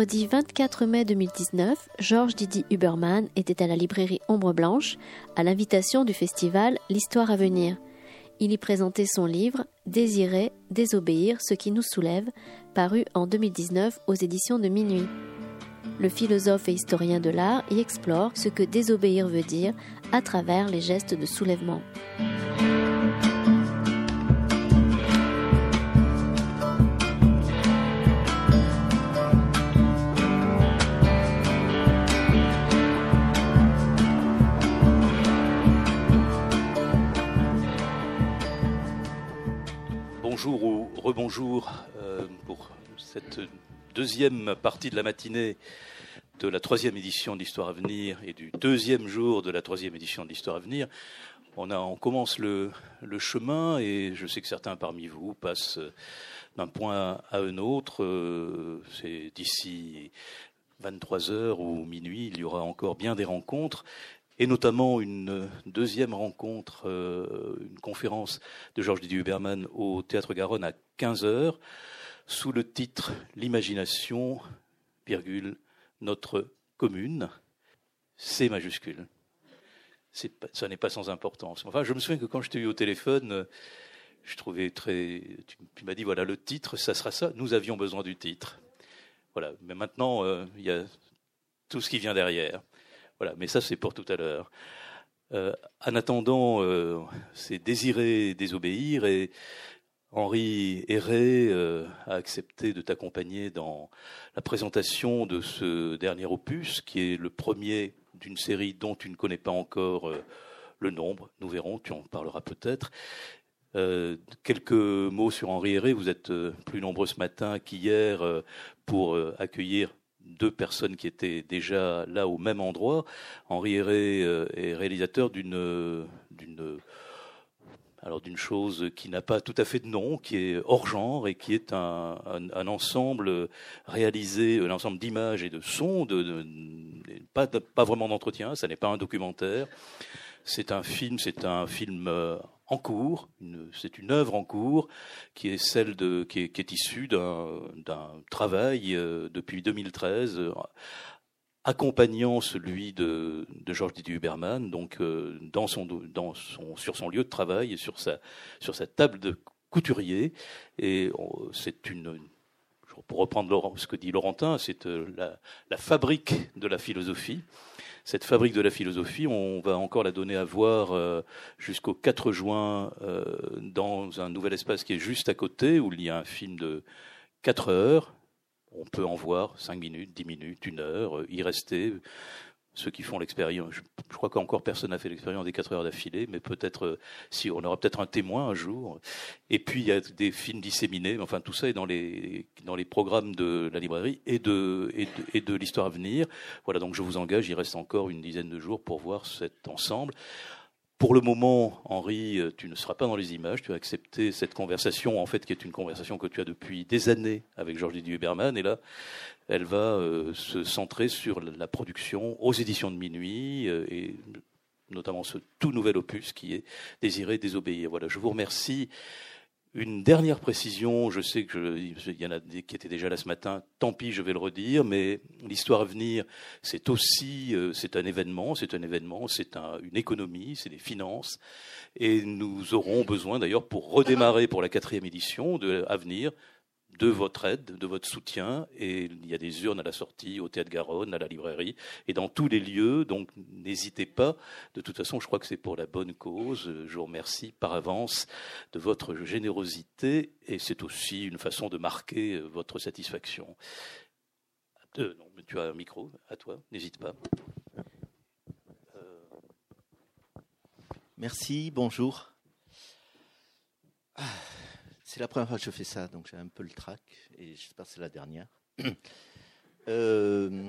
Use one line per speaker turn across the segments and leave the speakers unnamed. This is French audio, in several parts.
Vendredi 24 mai 2019, Georges Didi Huberman était à la librairie Ombre Blanche à l'invitation du festival L'Histoire à venir. Il y présentait son livre Désirer, désobéir, ce qui nous soulève, paru en 2019 aux éditions de Minuit. Le philosophe et historien de l'art y explore ce que désobéir veut dire à travers les gestes de soulèvement.
Rebonjour euh, pour cette deuxième partie de la matinée de la troisième édition de l'Histoire à venir et du deuxième jour de la troisième édition de l'Histoire à venir. On, commence le, chemin et je sais que certains parmi vous passent d'un point à un autre. Euh, c'est d'ici 23 heures ou minuit, il y aura encore bien des rencontres et notamment une deuxième rencontre, euh, une conférence de Georges Didier Huberman au Théâtre Garonne à 15 heures, sous le titre L'imagination, virgule, notre commune, C majuscule. ça n'est pas sans importance. Enfin, je me souviens que quand je t'ai eu au téléphone, je trouvais très. Tu, m'as dit voilà le titre, ça sera ça. Nous avions besoin du titre. Voilà. Mais maintenant, euh, il y a tout ce qui vient derrière. Voilà, mais ça c'est pour tout à l'heure. Euh, en attendant, euh, c'est désirer désobéir et Henri Héré euh, a accepté de t'accompagner dans la présentation de ce dernier opus, qui est le premier d'une série dont tu ne connais pas encore le nombre. Nous verrons, tu en parleras peut-être. Quelques mots sur Henri Héré. Vous êtes plus nombreux ce matin qu'hier pour accueillir deux personnes qui étaient déjà là au même endroit. Henri Héré euh, est réalisateur d'une d'une alors d'une chose qui n'a pas tout à fait de nom, qui est hors genre et qui est un, un, ensemble réalisé, un ensemble d'images et de sons, de, pas, pas vraiment d'entretien, ça n'est pas un documentaire. C'est un film, c'est un film euh, en cours, c'est une œuvre en cours qui est celle de, qui est, issue d'un travail euh, depuis 2013 euh, accompagnant celui de, de Georges Didier Huberman, donc euh, dans son, dans son, sur son lieu de travail et sur sa, sur sa table de couturier. Et c'est une, pour reprendre ce que dit Laurentin, c'est la, la, fabrique de la philosophie cette fabrique de la philosophie, on va encore la donner à voir euh, jusqu'au 4 juin euh, dans un nouvel espace qui est juste à côté, où il y a un film de 4 heures. On peut en voir 5 minutes, 10 minutes, 1 heure, y rester ceux qui font l'expérience. Je, crois qu'encore personne n'a fait l'expérience des 4 heures d'affilée, mais peut-être euh, si on aura peut-être un témoin un jour. Et puis il y a des films disséminés. Enfin, tout ça est dans les dans les programmes de la librairie et de et de, et de l'histoire à venir. Voilà. Donc je vous engage. Il reste encore une dizaine de jours pour voir cet ensemble. Pour le moment, Henri, euh, tu ne seras pas dans les images. Tu as accepté cette conversation, en fait, qui est une conversation que tu as depuis des années avec Georges Didier Huberman. Et là, elle va euh, se centrer sur la production aux éditions de minuit euh, et notamment ce tout nouvel opus qui est Désirer désobéir. Voilà, je vous remercie une dernière précision, je sais qu'il y en a qui étaient déjà là ce matin, tant pis, je vais le redire, mais l'histoire à venir, c'est aussi, euh, c'est un événement, c'est un événement, c'est une économie, c'est des finances, et nous aurons besoin d'ailleurs pour redémarrer pour la quatrième édition de à venir de votre aide, de votre soutien. Et il y a des urnes à la sortie, au Théâtre Garonne, à la librairie, et dans tous les lieux. Donc n'hésitez pas. De toute façon, je crois que c'est pour la bonne cause. Je vous remercie par avance de votre générosité. Et c'est aussi une façon de marquer votre satisfaction. Euh, non, tu as un micro, à toi, n'hésite pas.
Merci, bonjour. Ah. C'est la première fois que je fais ça, donc j'ai un peu le trac, et j'espère que c'est la dernière. Euh,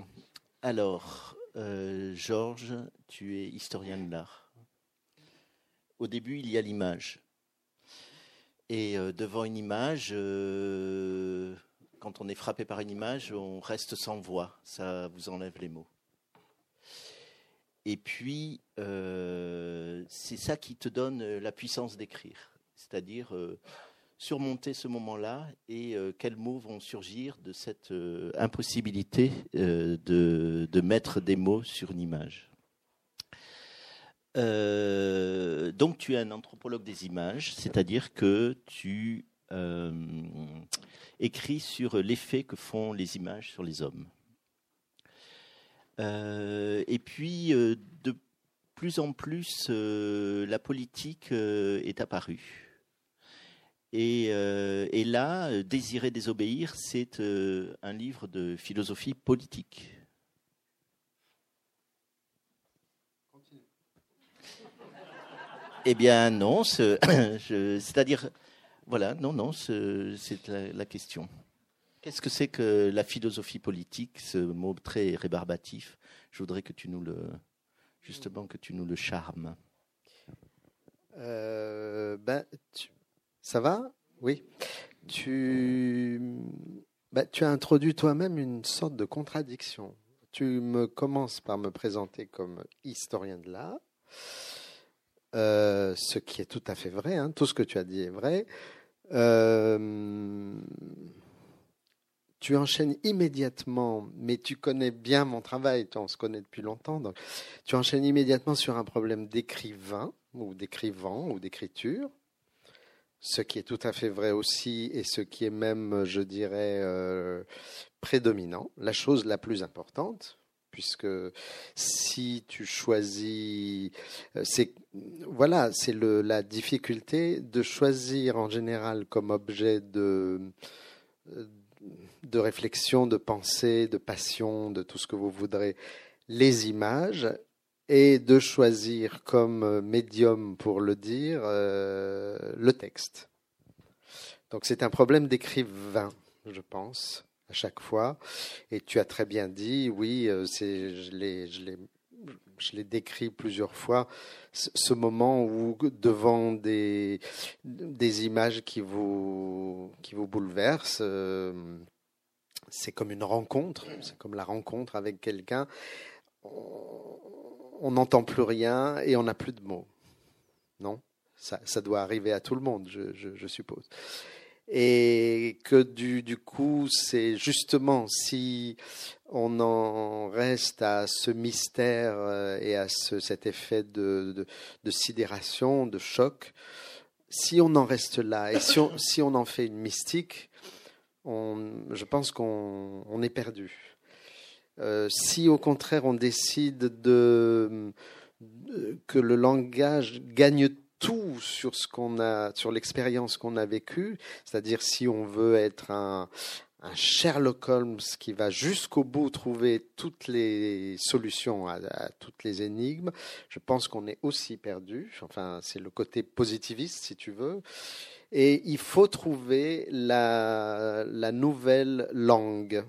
alors, euh, Georges, tu es historien de l'art. Au début, il y a l'image. Et euh, devant une image, quand on est frappé par une image, on reste sans voix. Ça vous enlève les mots. Et puis, c'est ça qui te donne la puissance d'écrire. C'est-à-dire surmonter ce moment-là et quels mots vont surgir de cette impossibilité de, de, mettre des mots sur une image. donc tu es un anthropologue des images, c'est-à-dire que tu écris sur l'effet que font les images sur les hommes. et puis, de plus en plus, euh, la politique euh, est apparue. Et, euh, et, là, Désirer désobéir, c'est un livre de philosophie politique. Eh bien, non, c'est-à-dire, voilà, non, non, c'est la, question. Qu'est-ce que c'est que la philosophie politique, ce mot très rébarbatif? Je voudrais que tu nous le, justement que tu nous le charmes
euh, ben, Ça va? Oui. Tu, ben, tu as introduit toi-même une sorte de contradiction. Tu me commences par me présenter comme historien de l'art, euh, ce qui est tout à fait vrai, hein. tout ce que tu as dit est vrai. Euh, tu enchaînes immédiatement, mais tu connais bien mon travail, on se connaît depuis longtemps, tu enchaînes immédiatement sur un problème d'écrivain ou d'écrivant ou d'écriture, ce qui est tout à fait vrai aussi et ce qui est même, je dirais, euh, prédominant, la chose la plus importante, puisque si tu choisis, euh, c'est voilà, c'est la difficulté de choisir en général comme objet de de réflexion, de pensée, de passion, de tout ce que vous voudrez, les images et de choisir comme médium pour le dire euh, le texte. Donc c'est un problème d'écrivain, je pense, à chaque fois. Et tu as très bien dit, oui, euh, c'est, je l'ai, décrit plusieurs fois, ce moment où devant des, des images qui vous, qui vous bouleversent, euh, c'est comme une rencontre, c'est comme la rencontre avec quelqu'un. N'entend plus rien et on n'a plus de mots. Non? Ça, doit arriver à tout le monde, je, suppose. Et que du, coup, c'est justement si on en reste à ce mystère euh, et à ce, cet effet de, sidération, de choc, si on en reste là et on, si on en fait une mystique, je pense qu'on est perdu. Euh, si au contraire on décide de, que le langage gagne tout sur ce qu'on a, sur l'expérience qu'on a vécue, c'est-à-dire si on veut être un, Sherlock Holmes qui va jusqu'au bout trouver toutes les solutions à, toutes les énigmes, je pense qu'on est aussi perdu. Enfin, c'est le côté positiviste, si tu veux. Et il faut trouver la nouvelle langue.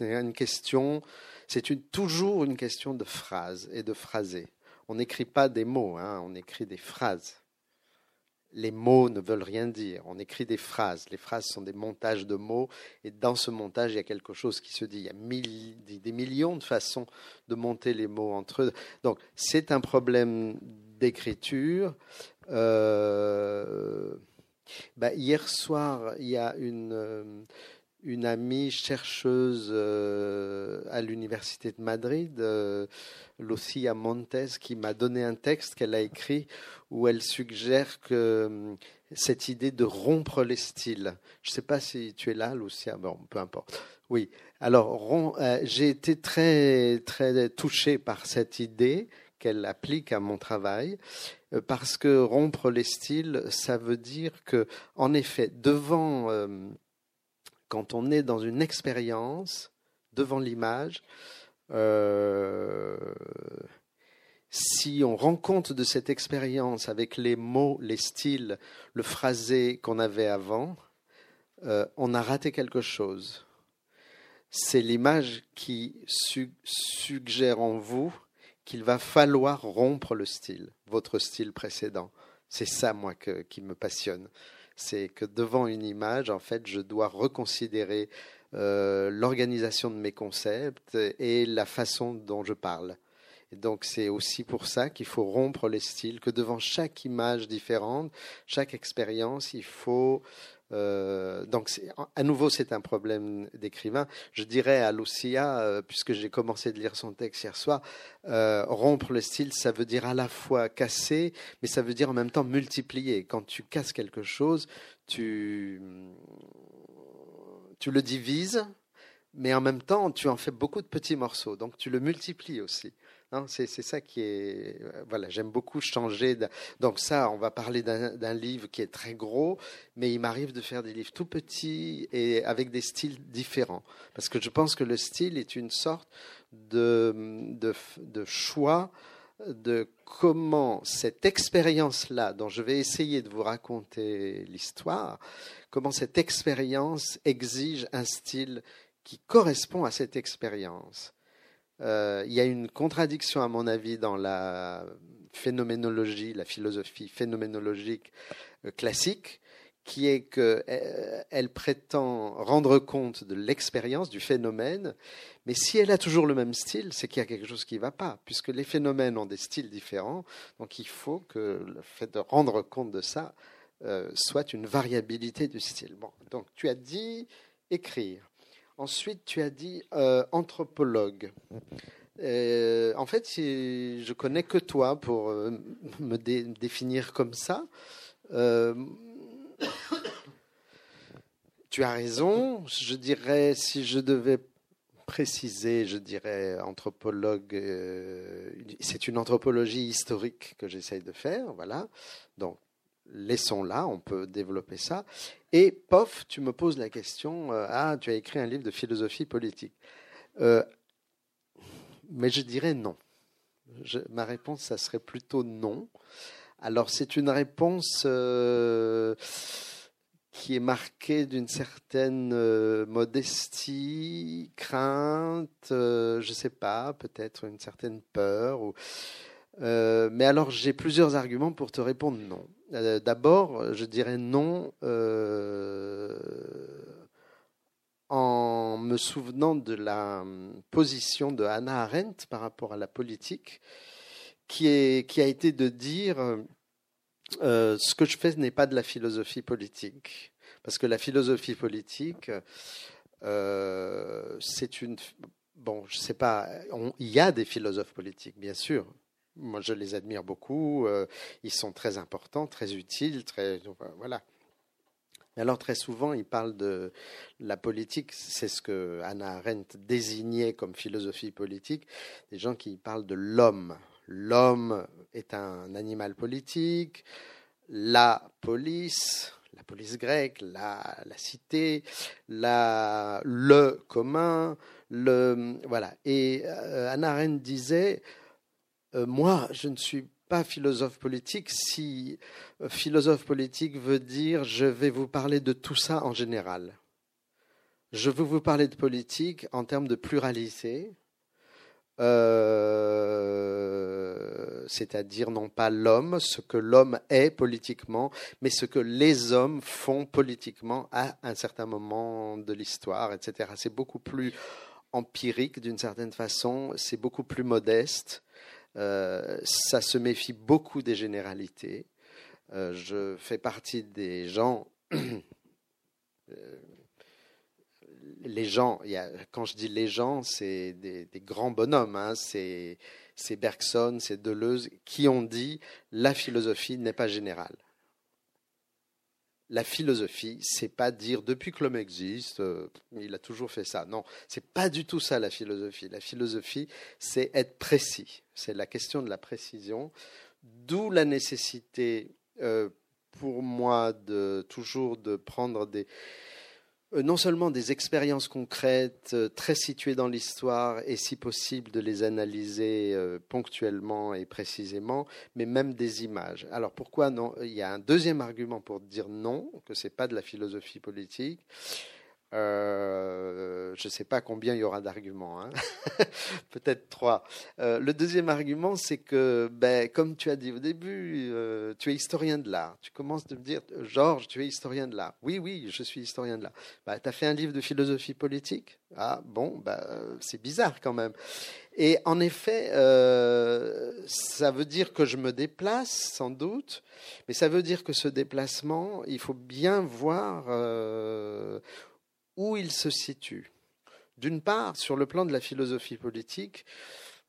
C'est une question, c'est toujours une question de phrase et de phrasé. On n'écrit pas des mots, hein, on écrit des phrases. Les mots ne veulent rien dire. On écrit des phrases. Les phrases sont des montages de mots. Et dans ce montage, il y a quelque chose qui se dit. Il y a des millions de façons de monter les mots entre eux. Donc, c'est un problème d'écriture. Euh, bah, hier soir, il y a une, euh, une amie chercheuse euh, à l'Université de Madrid, euh, Lucia Montes, qui m'a donné un texte qu'elle a écrit où elle suggère que cette idée de rompre les styles. Je ne sais pas si tu es là, Lucia. Bon, peu importe. Oui. Alors, j'ai été très, très touché par cette idée qu'elle applique à mon travail, euh, parce que rompre les styles, ça veut dire que, en effet, devant, euh, quand on est dans une expérience, devant l'image, euh, si on rend compte de cette expérience avec les mots, les styles, le phrasé qu'on avait avant, on a raté quelque chose. C'est l'image qui suggère en vous qu'il va falloir rompre le style, votre style précédent. C'est ça, moi, qui me passionne. C'est que devant une image, en fait, je dois reconsidérer euh, l'organisation de mes concepts et la façon dont je parle. Et donc c'est aussi pour ça qu'il faut rompre les styles, que devant chaque image différente, chaque expérience, il faut Euh, donc, à nouveau, c'est un problème d'écrivain. Je dirais à Lucia, euh, puisque j'ai commencé de lire son texte hier soir, euh, rompre le style, ça veut dire à la fois casser, mais ça veut dire en même temps multiplier. Quand tu casses quelque chose, tu, tu le divises, mais en même temps, tu en fais beaucoup de petits morceaux. Donc, tu le multiplies aussi. C'est ça qui est. Euh, voilà, j'aime beaucoup changer. Donc, ça, on va parler d'un livre qui est très gros, mais il m'arrive de faire des livres tout petits et avec des styles différents. Parce que je pense que le style est une sorte de choix de comment cette expérience-là, dont je vais essayer de vous raconter l'histoire, comment cette expérience exige un style qui correspond à cette expérience. Euh, il y a une contradiction, à mon avis, dans la phénoménologie, la philosophie phénoménologique euh, classique, qui est qu'elle euh, prétend rendre compte de l'expérience, du phénomène, mais si elle a toujours le même style, c'est qu'il y a quelque chose qui ne va pas, puisque les phénomènes ont des styles différents, donc il faut que le fait de rendre compte de ça soit une variabilité du style. Donc tu as dit écrire. Ensuite, tu as dit euh, anthropologue. Euh, en fait, je connais que toi pour euh, me définir comme ça. tu as raison. Je dirais, si je devais préciser, je dirais anthropologue. c'est une anthropologie historique que j'essaye de faire, voilà. Donc laissons-la, on peut développer ça. Et pof, tu me poses la question, euh, ah, tu as écrit un livre de philosophie politique. Euh, mais je dirais non. ma réponse, ça serait plutôt non. Alors c'est une réponse euh, qui est marquée d'une certaine modestie, crainte, je ne sais pas, peut-être une certaine peur. Ou, mais alors j'ai plusieurs arguments pour te répondre non. Euh, d'abord, je dirais non euh, en me souvenant de la position de Hannah Arendt par rapport à la politique, qui, est, qui a été de dire euh, ce que je fais n'est pas de la philosophie politique. Parce que la philosophie politique, c'est une. Bon, je sais pas, il y a des philosophes politiques, bien sûr, moi, je les admire beaucoup. Euh, ils sont très importants, très utiles, très voilà. Alors très souvent, ils parlent de la politique. C'est ce que Hannah Arendt désignait comme philosophie politique. Des gens qui parlent de l'homme. L'homme est un animal politique. La police, la police grecque, la, la cité, la, le commun, le voilà. Et euh, Hannah Arendt disait euh, moi, je ne suis pas philosophe politique si euh, philosophe politique veut dire je vais vous parler de tout ça en général. Je veux vous parler de politique en termes de pluralité, euh, c'est-à-dire non pas l'homme, ce que l'homme est politiquement, mais ce que les hommes font politiquement à un certain moment de l'histoire, etc. C'est beaucoup plus empirique d'une certaine façon, c'est beaucoup plus modeste. Euh, ça se méfie beaucoup des généralités. Euh, je fais partie des gens. Euh, les gens, quand je dis les gens, c'est des, grands bonhommes, hein, c'est Bergson, c'est Deleuze, qui ont dit la philosophie n'est pas générale la philosophie, c'est pas dire depuis que l'homme existe, euh, il a toujours fait ça. Non, c'est pas du tout ça la philosophie. La philosophie, c'est être précis. C'est la question de la précision, d'où la nécessité euh, pour moi de toujours de prendre des non seulement des expériences concrètes, euh, très situées dans l'histoire, et si possible de les analyser euh, ponctuellement et précisément, mais même des images. Alors pourquoi non? Il y a un deuxième argument pour dire non, que ce n'est pas de la philosophie politique. Euh, je ne sais pas combien il y aura d'arguments, hein. peut-être trois. Euh, le deuxième argument, c'est que, ben, comme tu as dit au début, euh, tu es historien de l'art. Tu commences de me dire, Georges, tu es historien de l'art. Oui, oui, je suis historien de l'art. Ben, tu as fait un livre de philosophie politique? Ah, bon, ben, c'est bizarre quand même. Et en effet, ça veut dire que je me déplace, sans doute, mais ça veut dire que ce déplacement, il faut bien voir où il se situe. D'une part, sur le plan de la philosophie politique,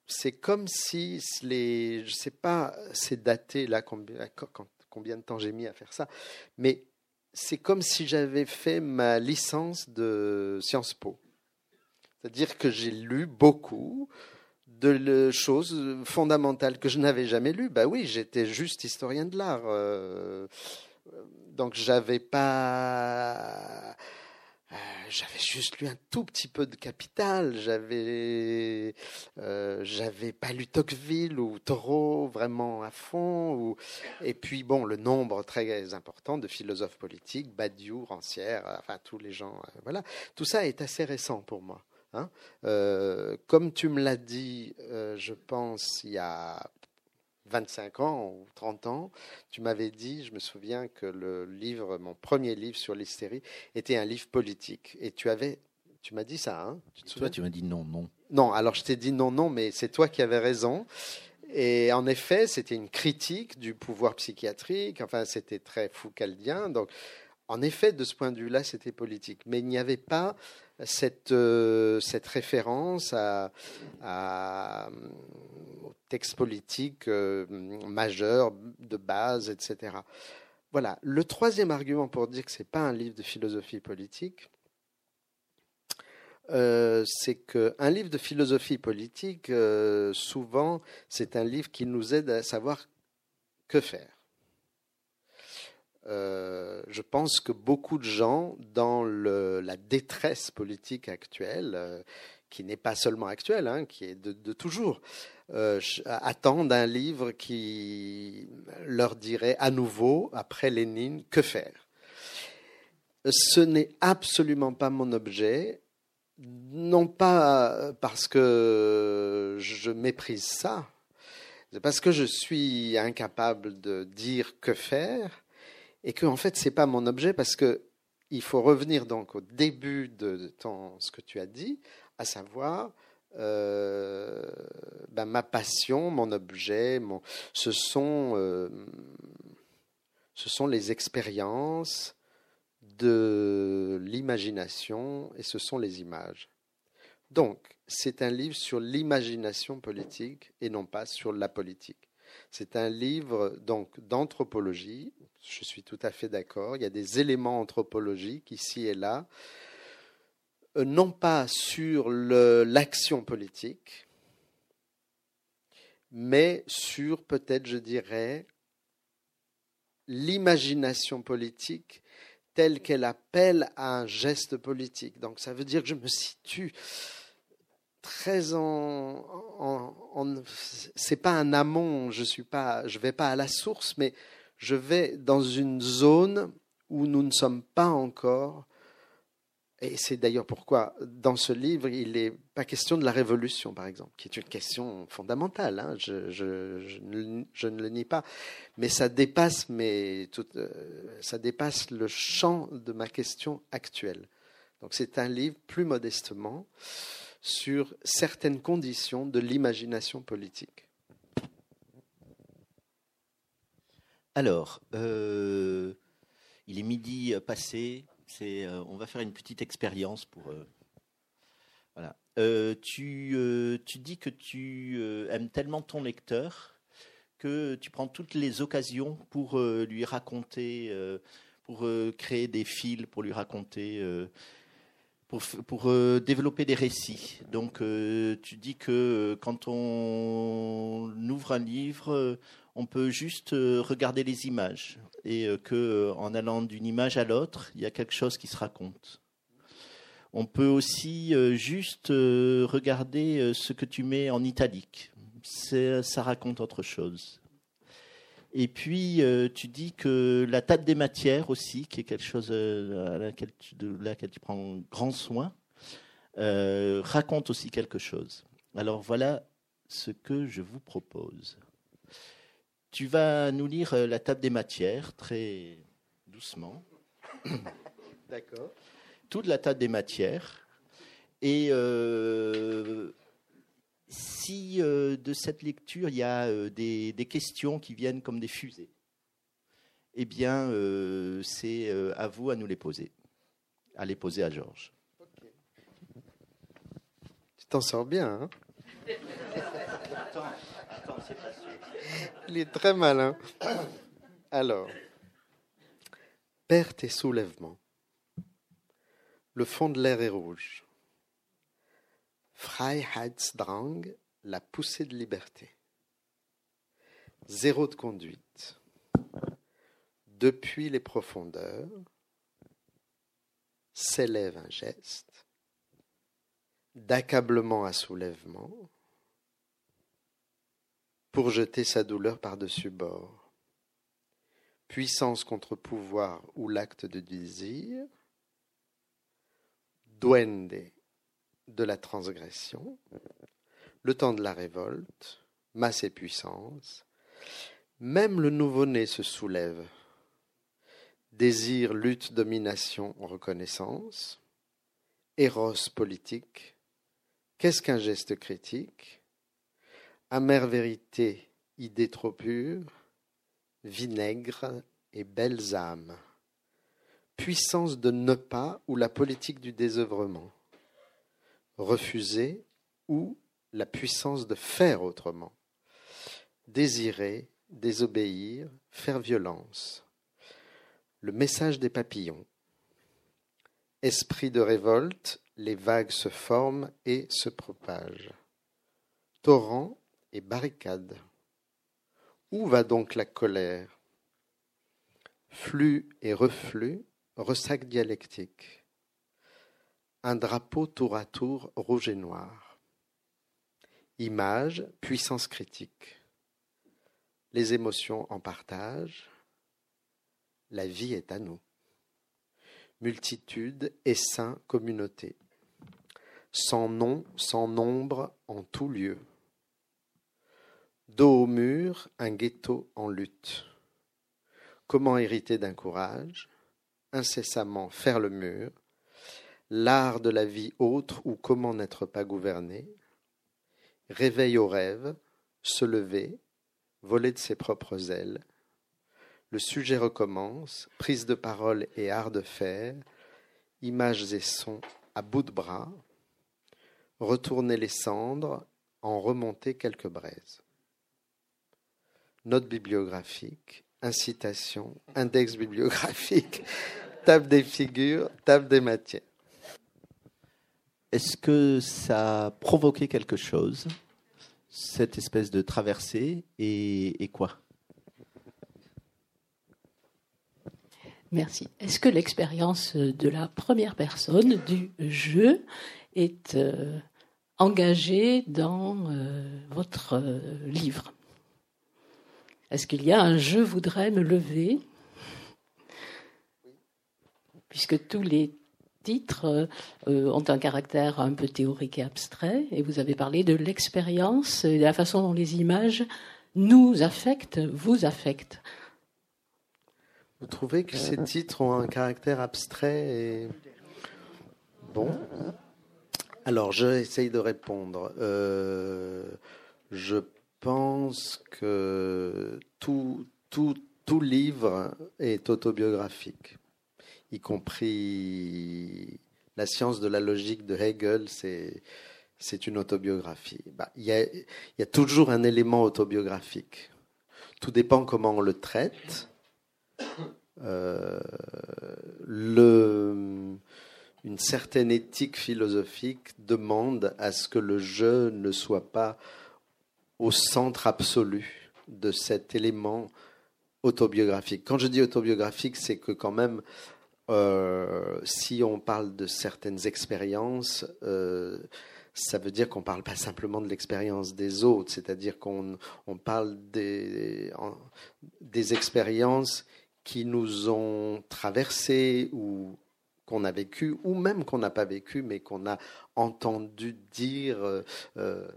c'est comme si les, je sais pas, c'est daté là combien, de temps j'ai mis à faire ça, mais c'est comme si j'avais fait ma licence de Sciences Po. C'est-à-dire que j'ai lu beaucoup de choses fondamentales que je n'avais jamais lues. Bah oui, j'étais juste historien de l'art. Euh, donc j'avais pas euh, j'avais juste lu un tout petit peu de Capital, j'avais euh, j'avais pas lu Tocqueville ou Thoreau vraiment à fond, et puis bon le nombre très important de philosophes politiques, Badiou, Rancière, enfin tous les gens, euh, voilà, tout ça est assez récent pour moi. Hein. comme tu me l'as dit, je pense il y a 25 ans ou 30 ans, tu m'avais dit, je me souviens que le livre, mon premier livre sur l'hystérie, était un livre politique. Et tu avais, tu m'as dit ça, hein
tu Toi, tu m'as dit non, non.
Non, alors je t'ai dit non, non, mais c'est toi qui avais raison. Et en effet, c'était une critique du pouvoir psychiatrique. Enfin, c'était très foucaldien. Donc, en effet, de ce point de vue-là, c'était politique. Mais il n'y avait pas cette, euh, cette référence à, à, texte politique euh, majeur, de base, etc. Voilà. Le troisième argument pour dire que ce n'est pas un livre de philosophie politique, euh, c'est qu'un livre de philosophie politique, souvent, c'est un livre qui nous aide à savoir que faire. Je pense que beaucoup de gens, dans la détresse politique actuelle, qui n'est pas seulement actuelle, hein, qui est de toujours, euh, attendent un livre qui leur dirait à nouveau, après Lénine, que faire. Ce n'est absolument pas mon objet, non pas parce que je méprise ça, c'est parce que je suis incapable de dire que faire et que en fait c'est pas mon objet parce que il faut revenir donc au début de ton, ce que tu as dit, à savoir euh, ben, ma passion, mon objet, mon, ce, sont, euh, ce sont les expériences de l'imagination et ce sont les images. Donc, c'est un livre sur l'imagination politique et non pas sur la politique. C'est un livre donc d'anthropologie. Je suis tout à fait d'accord. Il y a des éléments anthropologiques ici et là. Euh, non pas sur l'action politique, mais sur peut-être, je dirais, l'imagination politique telle qu'elle appelle à un geste politique. Donc ça veut dire que je me situe très en, c'est pas un amont, je suis pas, je vais pas à la source, mais je vais dans une zone où nous ne sommes pas encore et c'est d'ailleurs pourquoi, dans ce livre, il n'est pas question de la révolution, par exemple, qui est une question fondamentale. Hein. Je, ne le nie pas, mais ça dépasse, tout, euh, ça dépasse le champ de ma question actuelle. Donc c'est un livre, plus modestement, sur certaines conditions de l'imagination politique.
Alors, euh, il est midi passé, euh, on va faire une petite expérience pour. Euh, voilà. Tu, tu dis que tu aimes tellement ton lecteur que tu prends toutes les occasions pour lui raconter, pour créer des fils, pour lui raconter, pour, pour développer des récits. Donc, tu dis que quand on ouvre un livre, on peut juste euh, regarder les images et euh, que euh, en allant d'une image à l'autre, il y a quelque chose qui se raconte. On peut aussi juste regarder ce que tu mets en italique. Ça raconte autre chose. Et puis, euh, tu dis que la table des matières aussi, qui est quelque chose euh, à laquelle tu, de laquelle tu prends grand soin, euh, raconte aussi quelque chose. Alors voilà ce que je vous propose. Tu vas nous lire la table des matières très doucement.
D'accord.
Toute la table des matières. Et euh, si euh, de cette lecture, il y a euh, des, questions qui viennent comme des fusées, eh bien, euh, c'est à vous à nous les poser, à les poser à Georges.
Tu t'en sors bien, hein? Il est très malin. Alors, perte et soulèvement. Le fond de l'air est rouge. Freiheitsdrang, la poussée de liberté. Zéro de conduite. Depuis les profondeurs, s'élève un geste. D'accablement à soulèvement, pour jeter sa douleur par-dessus bord. Puissance contre pouvoir ou l'acte de désir. Duende de la transgression. Le temps de la révolte. Masse et puissance. Même le nouveau-né se soulève. Désir, lutte, domination, reconnaissance. Éros politique. Qu'est-ce qu'un geste critique? Amère vérité, idée trop pure, vinaigre et belles âmes. Puissance de ne pas ou la politique du désœuvrement. Refuser ou la puissance de faire autrement. Désirer, désobéir, faire violence. Le message des papillons. Esprit de révolte, les vagues se forment et se propagent. Torrent et barricade. Où va donc la colère? Flux et reflux, ressac dialectique. Un drapeau tour à tour rouge et noir. Image, puissance critique. Les émotions en partage. La vie est à nous. Multitude, essaim, communauté. Sans nom, sans nombre, en tout lieu. Dos au mur, un ghetto en lutte. Comment hériter d'un courage? Incessamment faire le mur. L'art de la vie autre ou comment n'être pas gouverné. Réveil au rêve, se lever, voler de ses propres ailes. Le sujet recommence, prise de parole et art de faire, images et sons à bout de bras, retourner les cendres, en remonter quelques braises. Note bibliographique, incitation, index bibliographique, table des figures, table des matières.
Est-ce que ça a provoqué quelque chose, cette espèce de traversée, et, quoi?
Merci. Est-ce que l'expérience de la première personne du jeu est euh, engagée dans euh, votre euh, livre? Est-ce qu'il y a un je voudrais me lever? Puisque tous les titres euh, ont un caractère un peu théorique et abstrait, et vous avez parlé de l'expérience et de la façon dont les images nous affectent, vous affectent.
Vous trouvez que ces titres ont un caractère abstrait et bon? Alors, je essaye de répondre. Euh, je pense que tout, tout, tout livre est autobiographique, y compris la science de la logique de Hegel, c'est une autobiographie. Bah, Il y, a, il y a toujours un élément autobiographique. Tout dépend comment on le traite. Euh, le, une certaine éthique philosophique demande à ce que le je ne soit pas au centre absolu de cet élément autobiographique. Quand je dis autobiographique, c'est que quand même, euh, si on parle de certaines expériences, euh, ça veut dire qu'on ne parle pas simplement de l'expérience des autres, c'est-à-dire qu'on on parle des, des expériences qui nous ont traversées ou qu'on a vécues, ou même qu'on n'a pas vécues, mais qu'on a entendu dire. Euh,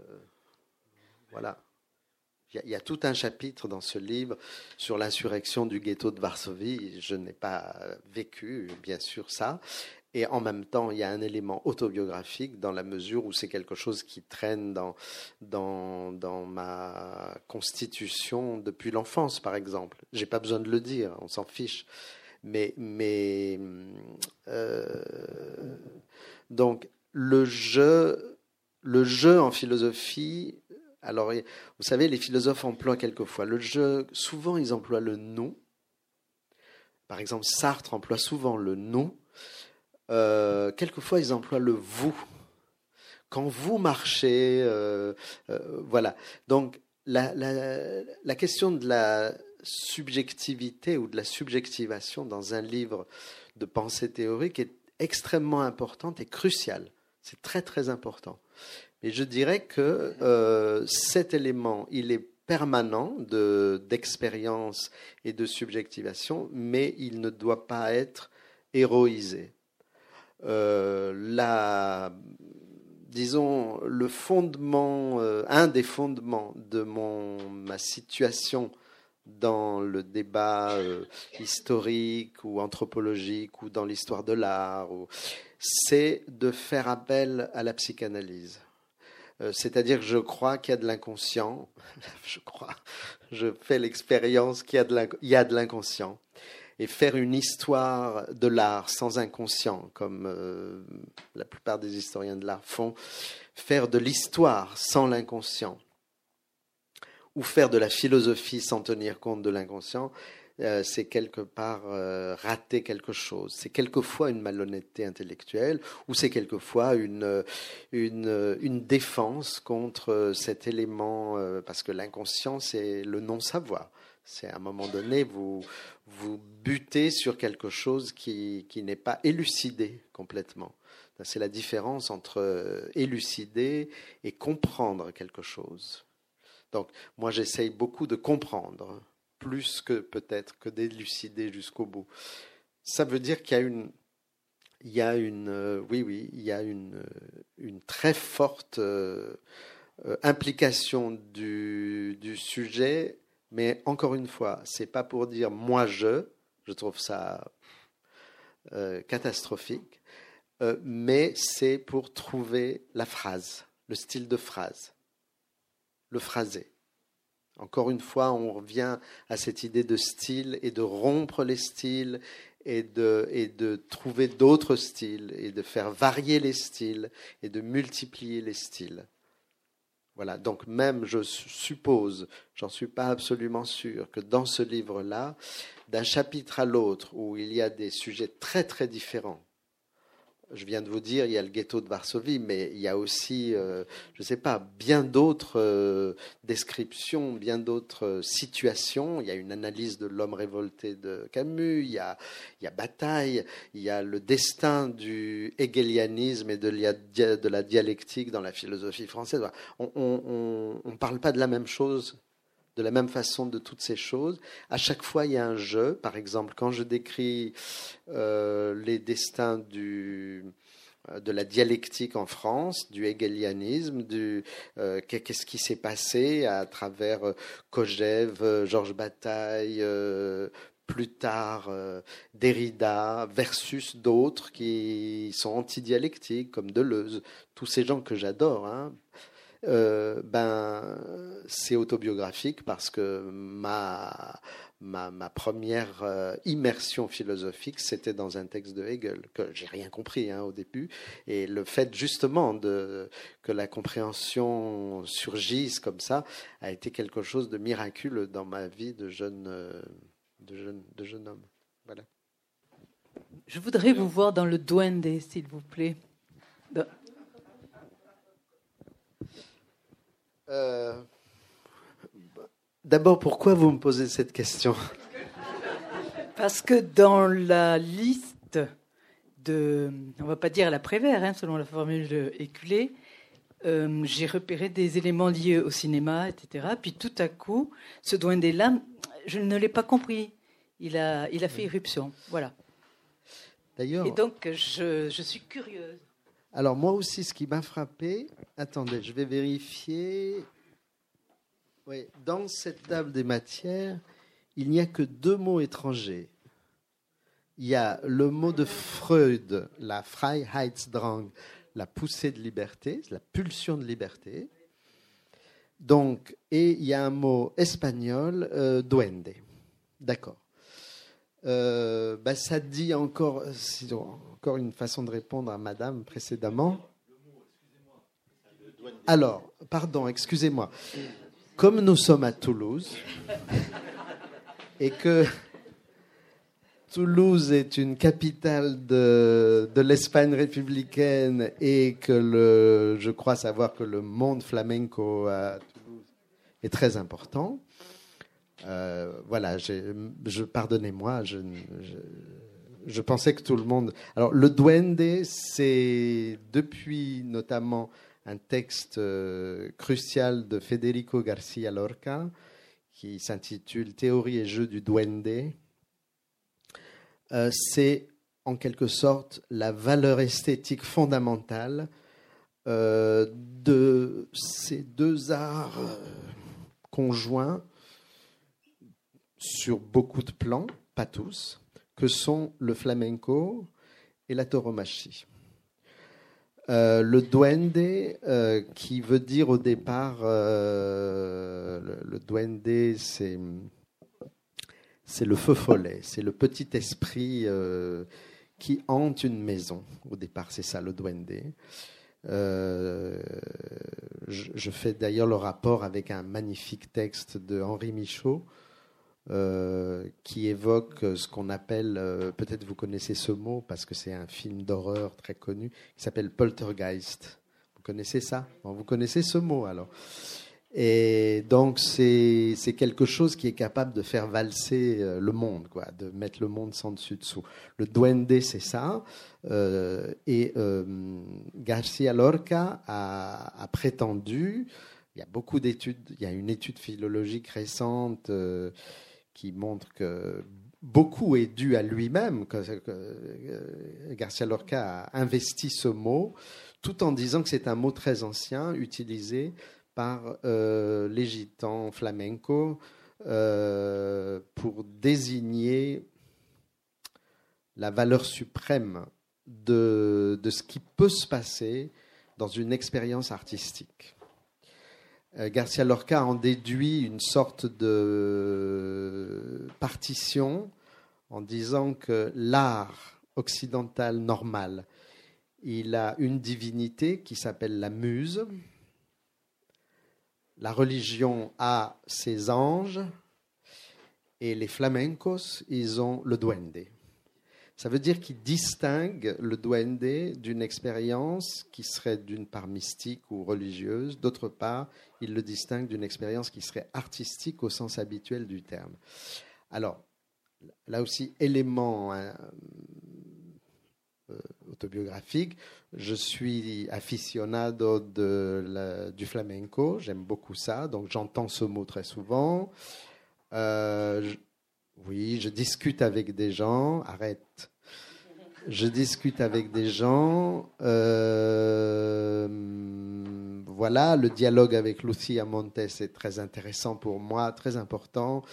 voilà. Il y, a tout un chapitre dans ce livre sur l'insurrection du ghetto de Varsovie. Je n'ai pas vécu, bien sûr, ça. Et en même temps, il y a un élément autobiographique dans la mesure où c'est quelque chose qui traîne dans, dans, dans ma constitution depuis l'enfance, par exemple. J'ai pas besoin de le dire, on s'en fiche. Mais, mais euh, donc le jeu, le jeu en philosophie. Alors, vous savez, les philosophes emploient quelquefois le jeu. Souvent, ils emploient le nous. Par exemple, Sartre emploie souvent le nous euh, quelquefois, ils emploient le vous. Quand vous marchez, euh, euh, voilà. Donc, la, question de la subjectivité ou de la subjectivation dans un livre de pensée théorique est extrêmement importante et cruciale. C'est très très important. Mais je dirais que cet élément, il est permanent d'expérience et de subjectivation, mais il ne doit pas être héroïsé. Euh, la, disons, le fondement, euh, un des fondements de mon, ma situation dans le débat euh, historique ou anthropologique ou dans l'histoire de l'art, c'est de faire appel à la psychanalyse. C'est-à-dire que je crois qu'il y a de l'inconscient, je crois, je fais l'expérience qu'il y a de l'inconscient. Et faire une histoire de l'art sans inconscient, comme euh, la plupart des historiens de l'art font, faire de l'histoire sans l'inconscient, ou faire de la philosophie sans tenir compte de l'inconscient, euh, c'est quelque part euh, rater quelque chose. C'est quelquefois une malhonnêteté intellectuelle, ou c'est quelquefois une, une, une, défense contre cet élément, parce que l'inconscient, c'est le non-savoir. C'est à un moment donné, vous, vous butez sur quelque chose qui, qui n'est pas élucidé complètement. C'est la différence entre euh, élucider et comprendre quelque chose. Donc, moi, j'essaye beaucoup de comprendre, plus que peut-être que d'élucider jusqu'au bout. Ça veut dire qu'il y a une, il y a une, euh, oui, oui, il y a une, une très forte euh, implication du, sujet mais encore une fois, c'est pas pour dire moi je, je trouve ça euh, catastrophique, euh, mais c'est pour trouver la phrase, le style de phrase, le phrasé. Encore une fois, on revient à cette idée de style et de rompre les styles et de, trouver d'autres styles et de faire varier les styles et de multiplier les styles. Voilà, donc même je suppose, j'en suis pas absolument sûr, que dans ce livre-là, d'un chapitre à l'autre, où il y a des sujets très très différents, je viens de vous dire, il y a le ghetto de Varsovie, mais il y a aussi, euh, je ne sais pas, bien d'autres euh, descriptions, bien d'autres euh, situations. Il y a une analyse de l'homme révolté de Camus, il y, a, il y a Bataille, il y a le destin du hegelianisme et de, de la dialectique dans la philosophie française. On ne parle pas de la même chose de la même façon de toutes ces choses. À chaque fois, il y a un jeu. Par exemple, quand je décris euh, les destins euh, de la dialectique en France, du hegelianisme, du euh, qu'est-ce qui s'est passé à travers Kojève, Georges Bataille, plus tard Derrida, versus d'autres qui sont anti-dialectiques, comme Deleuze, tous ces gens que j'adore. Hein. Euh, ben, c'est autobiographique parce que ma, ma, ma première euh, immersion philosophique, c'était dans un texte de Hegel, que j'ai rien compris hein, au début. Et le fait justement de, que la compréhension surgisse comme ça a été quelque chose de miraculeux dans ma vie de jeune, euh, de jeune, de jeune homme. Voilà.
Je voudrais vous voir dans le Duende, s'il vous plaît.
Euh, d'abord, pourquoi vous me posez cette question?
Parce que dans la liste de, on va pas dire la Prévert, hein, selon la formule éculée, euh, j'ai repéré des éléments liés au cinéma, etc. Puis tout à coup, ce duende-là, je ne l'ai pas compris. Il a, il a fait irruption. Voilà.
D'ailleurs,
Et donc, je, je suis curieuse.
Alors moi aussi, ce qui m'a frappé, attendez, je vais vérifier. Oui, dans cette table des matières, il n'y a que deux mots étrangers. Il y a le mot de Freud, la Freiheitsdrang, la poussée de liberté, la pulsion de liberté. Donc, et il y a un mot espagnol, euh, duende. D'accord. Euh, bah, ça dit encore, une façon de répondre à Madame précédemment. Alors, pardon, excusez-moi. Comme nous sommes à Toulouse et que Toulouse est une capitale de, de l'Espagne républicaine et que le, je crois savoir que le monde flamenco à Toulouse est très important. Euh, voilà, je pardonnez-moi, je, pensais que tout le monde. Alors, le duende, c'est depuis notamment un texte euh, crucial de Federico Garcia Lorca qui s'intitule Théorie et jeu du duende. Euh, c'est en quelque sorte la valeur esthétique fondamentale de ces deux arts conjoints sur beaucoup de plans, pas tous, que sont le flamenco et la tauromachie. Euh, le duende, euh, qui veut dire au départ, euh, le, le duende, c'est c'est le feu follet, c'est le petit esprit qui hante une maison. Au départ, c'est ça le duende. Je, je fais d'ailleurs le rapport avec un magnifique texte de Henri Michaud euh, qui évoque ce qu'on appelle, euh, peut-être vous connaissez ce mot parce que c'est un film d'horreur très connu, qui s'appelle Poltergeist. Vous connaissez ça? Vous connaissez ce mot alors et donc, c'est quelque chose qui est capable de faire valser euh, le monde, quoi, de mettre le monde sans dessus-dessous. Le duende, c'est ça. Euh, et euh, Garcia Lorca a, prétendu, il y a beaucoup d'études, il y a une étude philologique récente euh, qui montre que beaucoup est dû à lui-même, que, Garcia Lorca a investi ce mot, tout en disant que c'est un mot très ancien, utilisé par euh, les gitans flamenco euh, pour désigner la valeur suprême de, de ce qui peut se passer dans une expérience artistique. Euh, Garcia Lorca en déduit une sorte de partition en disant que l'art occidental normal, il a une divinité qui s'appelle la muse, la religion a ses anges et les flamencos, ils ont le duende. Ça veut dire qu'ils distinguent le duende d'une expérience qui serait d'une part mystique ou religieuse, d'autre part, ils le distinguent d'une expérience qui serait artistique au sens habituel du terme. Alors, là aussi, élément hein, euh, autobiographique, je suis aficionado du flamenco, j'aime beaucoup ça, donc j'entends ce mot très souvent. Euh, oui, je discute avec des gens, arrête. Je discute avec des gens. euh, voilà, le dialogue avec Lucia Montes est très intéressant pour moi, très important.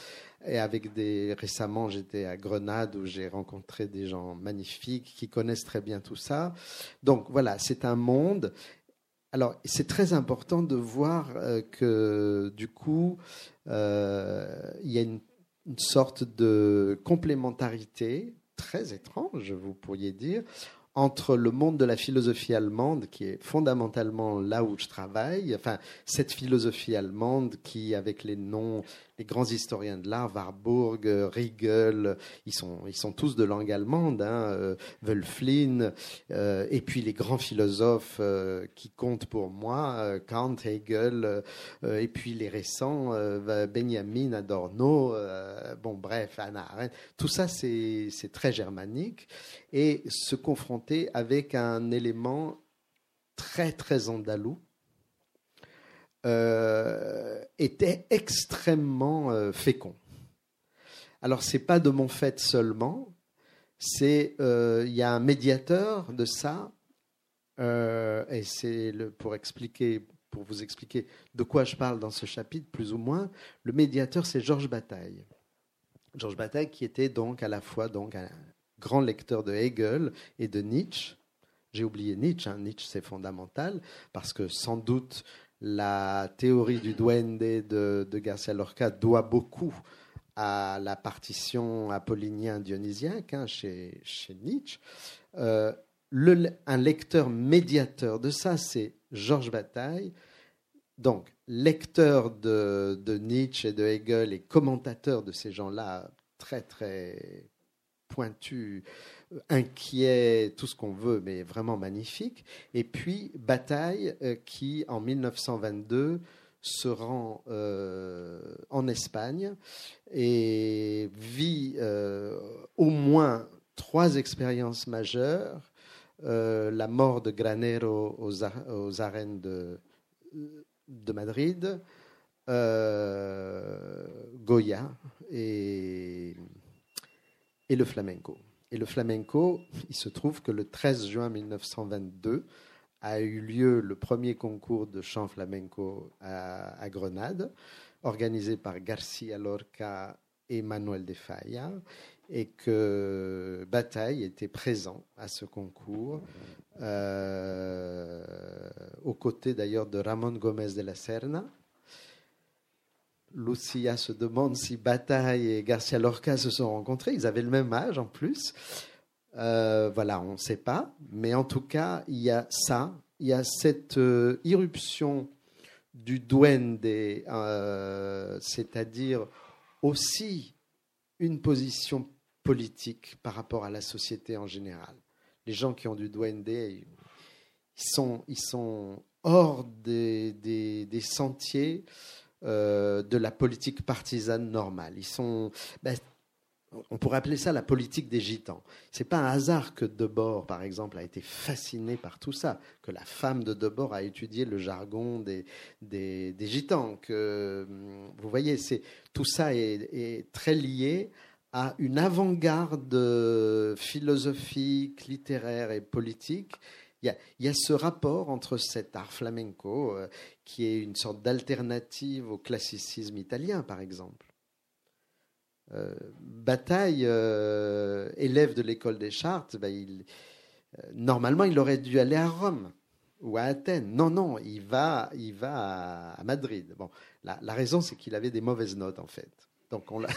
Et avec des récemment, j'étais à Grenade où j'ai rencontré des gens magnifiques qui connaissent très bien tout ça. Donc voilà, c'est un monde. Alors c'est très important de voir euh, que du coup, euh, il y a une, une sorte de complémentarité très étrange, vous pourriez dire, entre le monde de la philosophie allemande, qui est fondamentalement là où je travaille, enfin, cette philosophie allemande qui, avec les noms, les grands historiens de l'art, Warburg, Riegel, ils sont, ils sont tous de langue allemande, hein, euh, Wölfflin, euh, et puis les grands philosophes euh, qui comptent pour moi, Kant, Hegel, et puis les récents, Benjamin, Adorno, bon bref, Anna Arendt, tout ça c'est très germanique, et se confronter avec un élément très très andalou, euh, était extrêmement euh, fécond. Alors, c'est pas de mon fait seulement, c'est euh, il y a un médiateur de ça, et c'est pour expliquer, pour vous expliquer de quoi je parle dans ce chapitre, plus ou moins. Le médiateur, c'est Georges Bataille. Georges Bataille, qui était donc à la fois donc grand lecteur de Hegel et de Nietzsche. J'ai oublié Nietzsche. Hein. Nietzsche, c'est fondamental parce que sans doute la théorie du duende de, Garcia Lorca doit beaucoup à la partition apollinien-dionysiaque hein, chez, chez, Nietzsche. Euh, un lecteur médiateur de ça, c'est Georges Bataille. Donc, lecteur de, de, Nietzsche et de Hegel et commentateur de ces gens-là très, très pointus inquiet, tout ce qu'on veut, mais vraiment magnifique. Et puis Bataille, euh, qui en 1922 se rend euh, en Espagne et vit euh, au moins trois expériences majeures. la mort de Granero aux, arènes de, de Madrid, Goya et, et le flamenco. Et le flamenco, il se trouve que le 13 juin 1922 a eu lieu le premier concours de chant flamenco à, Grenade, organisé par Garcia Lorca et Manuel de Falla, et que Bataille était présent à ce concours, euh, aux côtés d'ailleurs de Ramon Gomez de la Serna, Lucia se demande si Bataille et Garcia Lorca se sont rencontrés. Ils avaient le même âge en plus. Euh, voilà, on ne sait pas. Mais en tout cas, il y a ça. Il y a cette euh, irruption du duende, euh, c'est-à-dire aussi une position politique par rapport à la société en général. Les gens qui ont du duende, ils sont, hors des sentiers euh, de la politique partisane normale. Ils sont, ben, on pourrait appeler ça la politique des gitans. C'est pas un hasard que Debord, par exemple, a été fasciné par tout ça, que la femme de Debord a étudié le jargon des, des, gitans. Que vous voyez, c'est tout ça est, très lié à une avant-garde philosophique, littéraire et politique il y, a, ce rapport entre cet art flamenco, euh, qui est une sorte d'alternative au classicisme italien, par exemple. Euh, Bataille, euh, élève de l'école des Chartes, ben, normalement il aurait dû aller à Rome ou à Athènes. Non, non, il va, à, Madrid. La raison, c'est qu'il avait des mauvaises notes, en fait. Donc on l'a,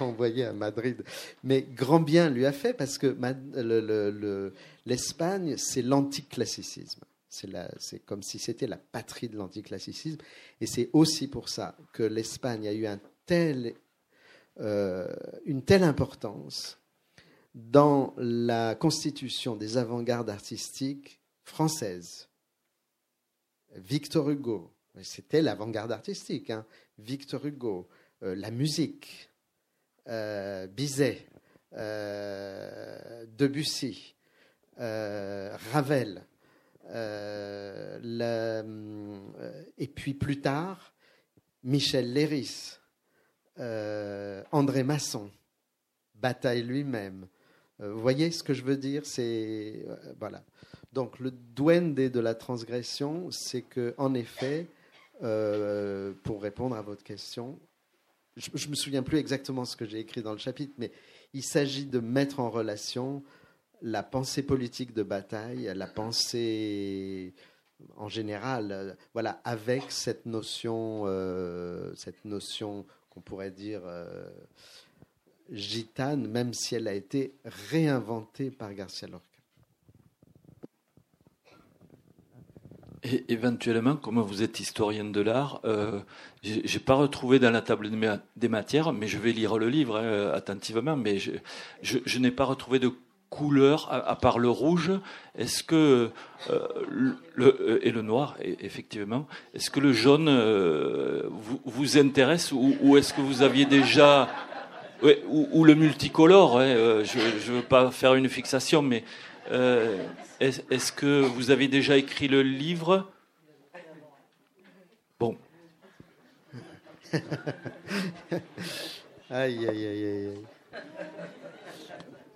envoyé à Madrid. Mais grand bien lui a fait parce que l'Espagne, c'est l'anticlassicisme. C'est, comme si c'était la patrie de l'anticlassicisme. Et c'est aussi pour ça que l'Espagne a eu euh, une telle importance dans la constitution des avant-gardes artistiques françaises. Victor Hugo, c'était l'avant-garde artistique. Hein. Victor Hugo, la musique, euh, Bizet, euh, Debussy, Ravel, et puis plus tard, Michel Léris, André Masson, Bataille lui-même. Vous voyez ce que je veux dire? C'est voilà. Donc le duende de la transgression, c'est que en effet, pour répondre à votre question, je ne me souviens plus exactement ce que j'ai écrit dans le chapitre, mais il s'agit de mettre en relation la pensée politique de bataille, la pensée en général, voilà, avec cette notion, euh, cette notion qu'on pourrait dire euh, gitane, même si elle a été réinventée par Garcia Lorca.
Et éventuellement, comme vous êtes historien de l'art, euh, j'ai pas retrouvé dans la table des matières, mais je vais lire le livre hein, attentivement, mais je, je, n'ai pas retrouvé de couleur à, part le rouge. Est-ce que euh, le, euh, et le noir, effectivement, est-ce que le jaune euh, vous, vous, intéresse ou, ou est-ce que vous aviez déjà ou, ou, le multicolore hein, Je ne veux pas faire une fixation, mais est-ce que vous avez déjà écrit le livre?
Aïe, aïe, aïe, aïe.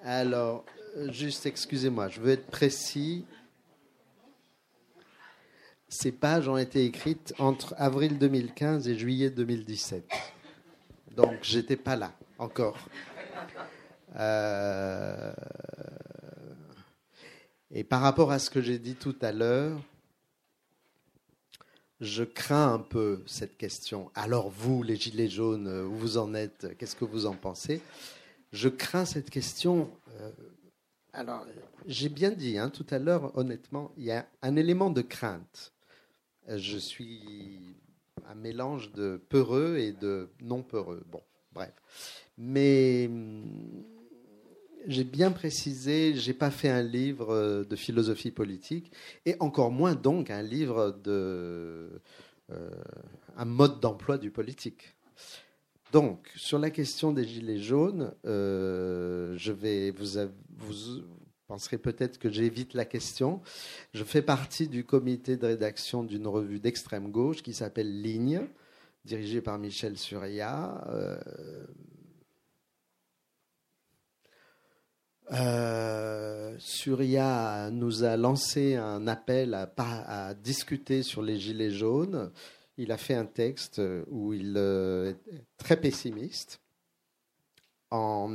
Alors, euh, juste excusez-moi, je veux être précis. Ces pages ont été écrites entre avril 2015 et juillet 2017. Donc, j'étais pas là encore. Euh, et par rapport à ce que j'ai dit tout à l'heure, je crains un peu cette question. Alors vous, les Gilets jaunes, où vous en êtes Qu'est-ce que vous en pensez? Je crains cette question. Euh, alors, j'ai bien dit hein, tout à l'heure, honnêtement, il y a un élément de crainte. Je suis un mélange de peureux et de non peureux. Bon, bref. Mais j'ai bien précisé, j'ai pas fait un livre euh, de philosophie politique et encore moins donc un livre de euh, un mode d'emploi du politique. Donc sur la question des gilets jaunes, euh, je vais vous penserez peut-être que j'évite la question. Je fais partie du comité de rédaction d'une revue d'extrême gauche qui s'appelle Ligne, dirigée par Michel Surya. Surya nous a lancé un appel à, à, discuter sur les gilets jaunes. Il a fait un texte où il euh, est très pessimiste en,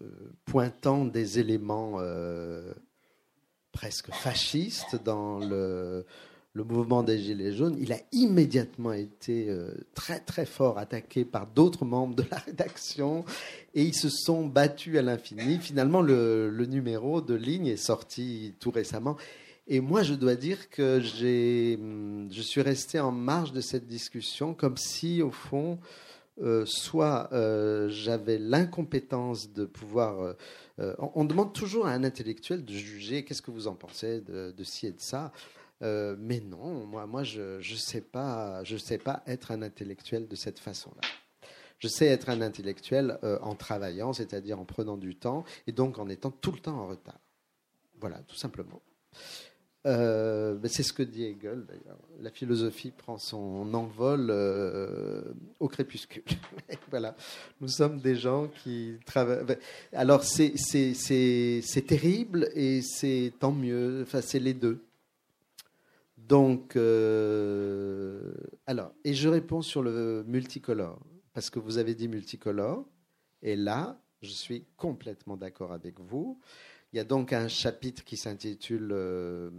euh, pointant des éléments presque fascistes dans le, le mouvement des Gilets jaunes, il a immédiatement été euh, très très fort attaqué par d'autres membres de la rédaction et ils se sont battus à l'infini. Finalement, le, numéro de ligne est sorti tout récemment. Et moi, je dois dire que hum, je suis resté en marge de cette discussion comme si, au fond, euh, soit euh, j'avais l'incompétence de pouvoir... on, demande toujours à un intellectuel de juger qu'est-ce que vous en pensez de, de ci et de ça. Euh, mais non, moi, moi je ne sais, pas, sais pas être un intellectuel de cette façon-là. Je sais être un intellectuel euh, en travaillant, c'est-à-dire en prenant du temps, et donc en étant tout le temps en retard. Voilà, tout simplement. Euh, c'est ce que dit Hegel d'ailleurs. La philosophie prend son envol au crépuscule. voilà, nous sommes des gens qui travaillent. Alors c'est terrible et c'est tant mieux. Enfin, c'est les deux. Donc, euh, alors, et je réponds sur le multicolore, parce que vous avez dit multicolore, et là, je suis complètement d'accord avec vous. Il y a donc un chapitre qui s'intitule euh,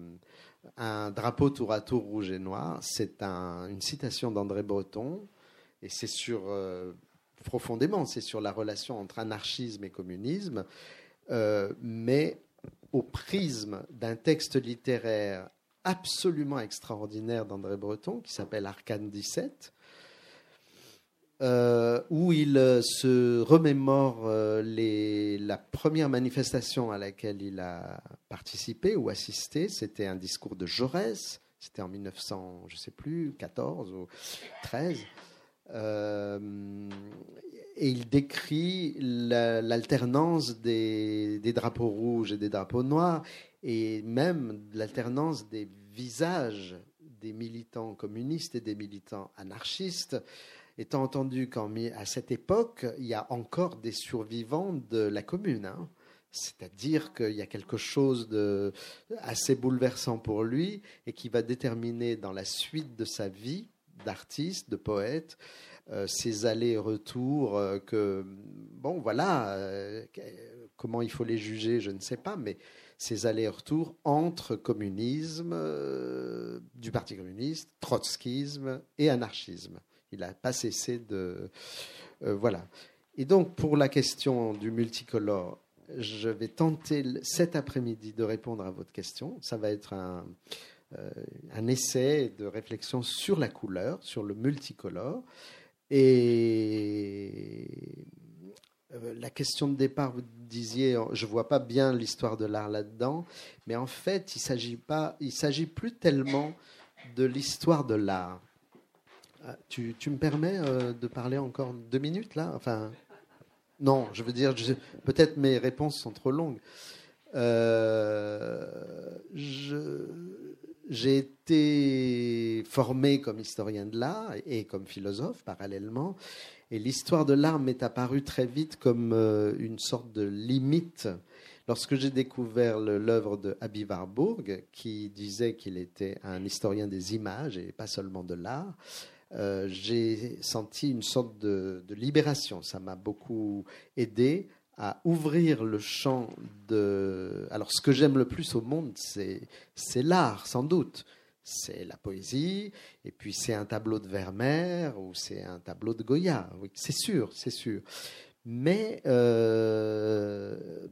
Un drapeau tour à tour rouge et noir. C'est une citation d'André Breton, et c'est sur, euh, profondément, c'est sur la relation entre anarchisme et communisme, mais au prisme d'un texte littéraire absolument extraordinaire d'André Breton qui s'appelle Arcane 17, euh, où il euh, se remémore euh, la première manifestation à laquelle il a participé ou assisté. C'était un discours de Jaurès, c'était en 1900, je sais plus, 14 ou 13. et il décrit l'alternance des, drapeaux rouges et des drapeaux noirs et même l'alternance des visages des militants communistes et des militants anarchistes, étant entendu qu'à cette époque, il y a encore des survivants de la commune. Hein. C'est-à-dire qu'il y a quelque chose de assez bouleversant pour lui et qui va déterminer dans la suite de sa vie d'artiste, de poète, euh, ses allers-retours euh, que, bon, voilà, euh, comment il faut les juger, je ne sais pas, mais ces allers-retours entre communisme, euh, du Parti communiste, trotskisme et anarchisme. Il n'a pas cessé de. Euh, voilà. Et donc, pour la question du multicolore, je vais tenter cet après-midi de répondre à votre question. Ça va être un, euh, un essai de réflexion sur la couleur, sur le multicolore. Et la question de départ, vous disiez, je vois pas bien l'histoire de l'art là-dedans, mais en fait, il s'agit pas, il s'agit plus tellement de l'histoire de l'art. Ah, tu, me permets euh, de parler encore deux minutes là? Enfin, non, je veux dire, peut-être mes réponses sont trop longues. Euh, j'ai été formé comme historien de l'art et comme philosophe parallèlement. Et l'histoire de l'art m'est apparue très vite comme euh, une sorte de limite. Lorsque j'ai découvert l'œuvre de Abi Warburg, qui disait qu'il était un historien des images et pas seulement de l'art, euh, j'ai senti une sorte de, de libération. Ça m'a beaucoup aidé à ouvrir le champ de... Alors ce que j'aime le plus au monde, c'est l'art, sans doute. C'est la poésie, et puis c'est un tableau de Vermeer, ou c'est un tableau de Goya. Oui, c'est sûr, c'est sûr. Mais euh,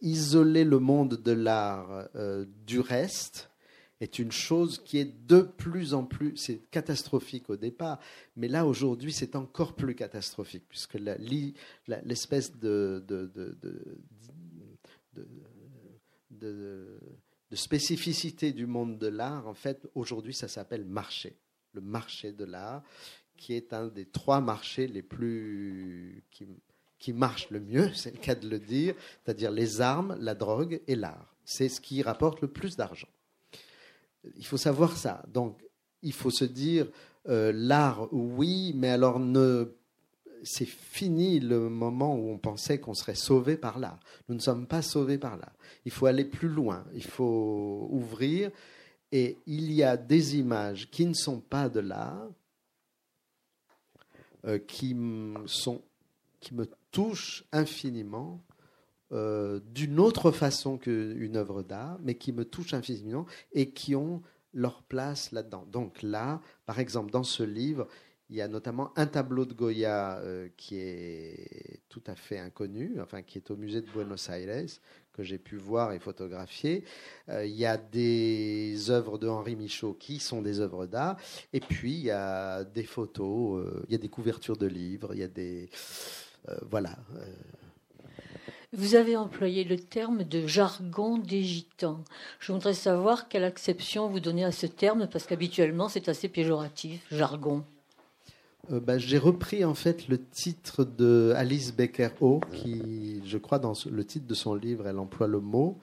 isoler le monde de l'art euh, du reste, est une chose qui est de plus en plus, c'est catastrophique au départ, mais là aujourd'hui c'est encore plus catastrophique, puisque l'espèce de, spécificité du monde de l'art, en fait, aujourd'hui ça s'appelle marché, le marché de l'art, qui est un des trois marchés les plus... qui, qui marche le mieux, c'est le cas de le dire, c'est-à-dire les armes, la drogue et l'art. C'est ce qui rapporte le plus d'argent. Il faut savoir ça. Donc, il faut se dire, euh, l'art, oui, mais alors ne c'est fini le moment où on pensait qu'on serait sauvé par l'art. Nous ne sommes pas sauvés par l'art. Il faut aller plus loin, il faut ouvrir. Et il y a des images qui ne sont pas de l'art, euh, qui, sont, qui me touchent infiniment euh, d'une autre façon qu'une œuvre d'art, mais qui me touchent infiniment et qui ont leur place là-dedans. Donc là, par exemple, dans ce livre, il y a notamment un tableau de Goya euh, qui est tout à fait inconnu, enfin qui est au musée de Buenos Aires, que j'ai pu voir et photographier. Euh, il y a des œuvres de Henri Michaud qui sont des œuvres d'art, et puis il y a des photos, il y a des couvertures de livres, il y a des voilà.
Vous avez employé le terme de jargon des gitans. Je voudrais savoir quelle acception vous donnez à ce terme, parce qu'habituellement c'est assez péjoratif, jargon.
Euh, bah, j'ai repris en fait le titre de Alice Becker O, qui, je crois, dans le titre de son livre, elle emploie le mot.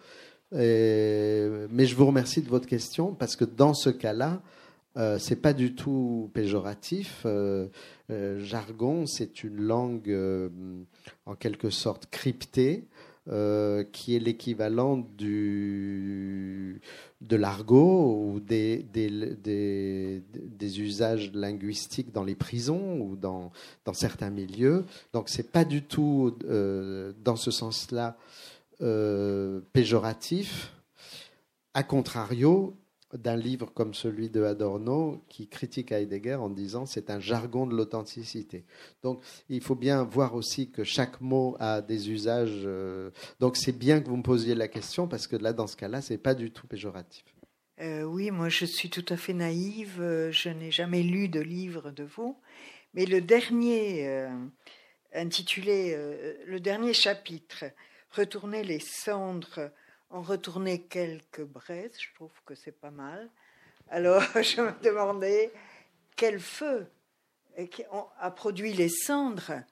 mais je vous remercie de votre question parce que dans ce cas-là, euh, c'est pas du tout péjoratif. Euh, euh, jargon, c'est une langue en quelque sorte cryptée, euh, qui est l'équivalent du de l'argot ou des, des, des, usages linguistiques dans les prisons ou dans, dans certains milieux. Donc c'est pas du tout dans ce sens-là péjoratif. A contrario, d'un livre comme celui de Adorno qui critique Heidegger en disant c'est un jargon de l'authenticité. Donc il faut bien voir aussi que chaque mot a des usages. Euh, donc c'est bien que vous me posiez la question parce que là dans ce cas-là c'est pas du tout péjoratif.
Euh, oui, moi je suis tout à fait naïve. Euh, je n'ai jamais lu de livre de vous, mais le dernier intitulé le dernier chapitre Retourner les cendres on retournait quelques braises, je trouve que c'est pas mal. Alors je me demandais quel feu a produit les cendres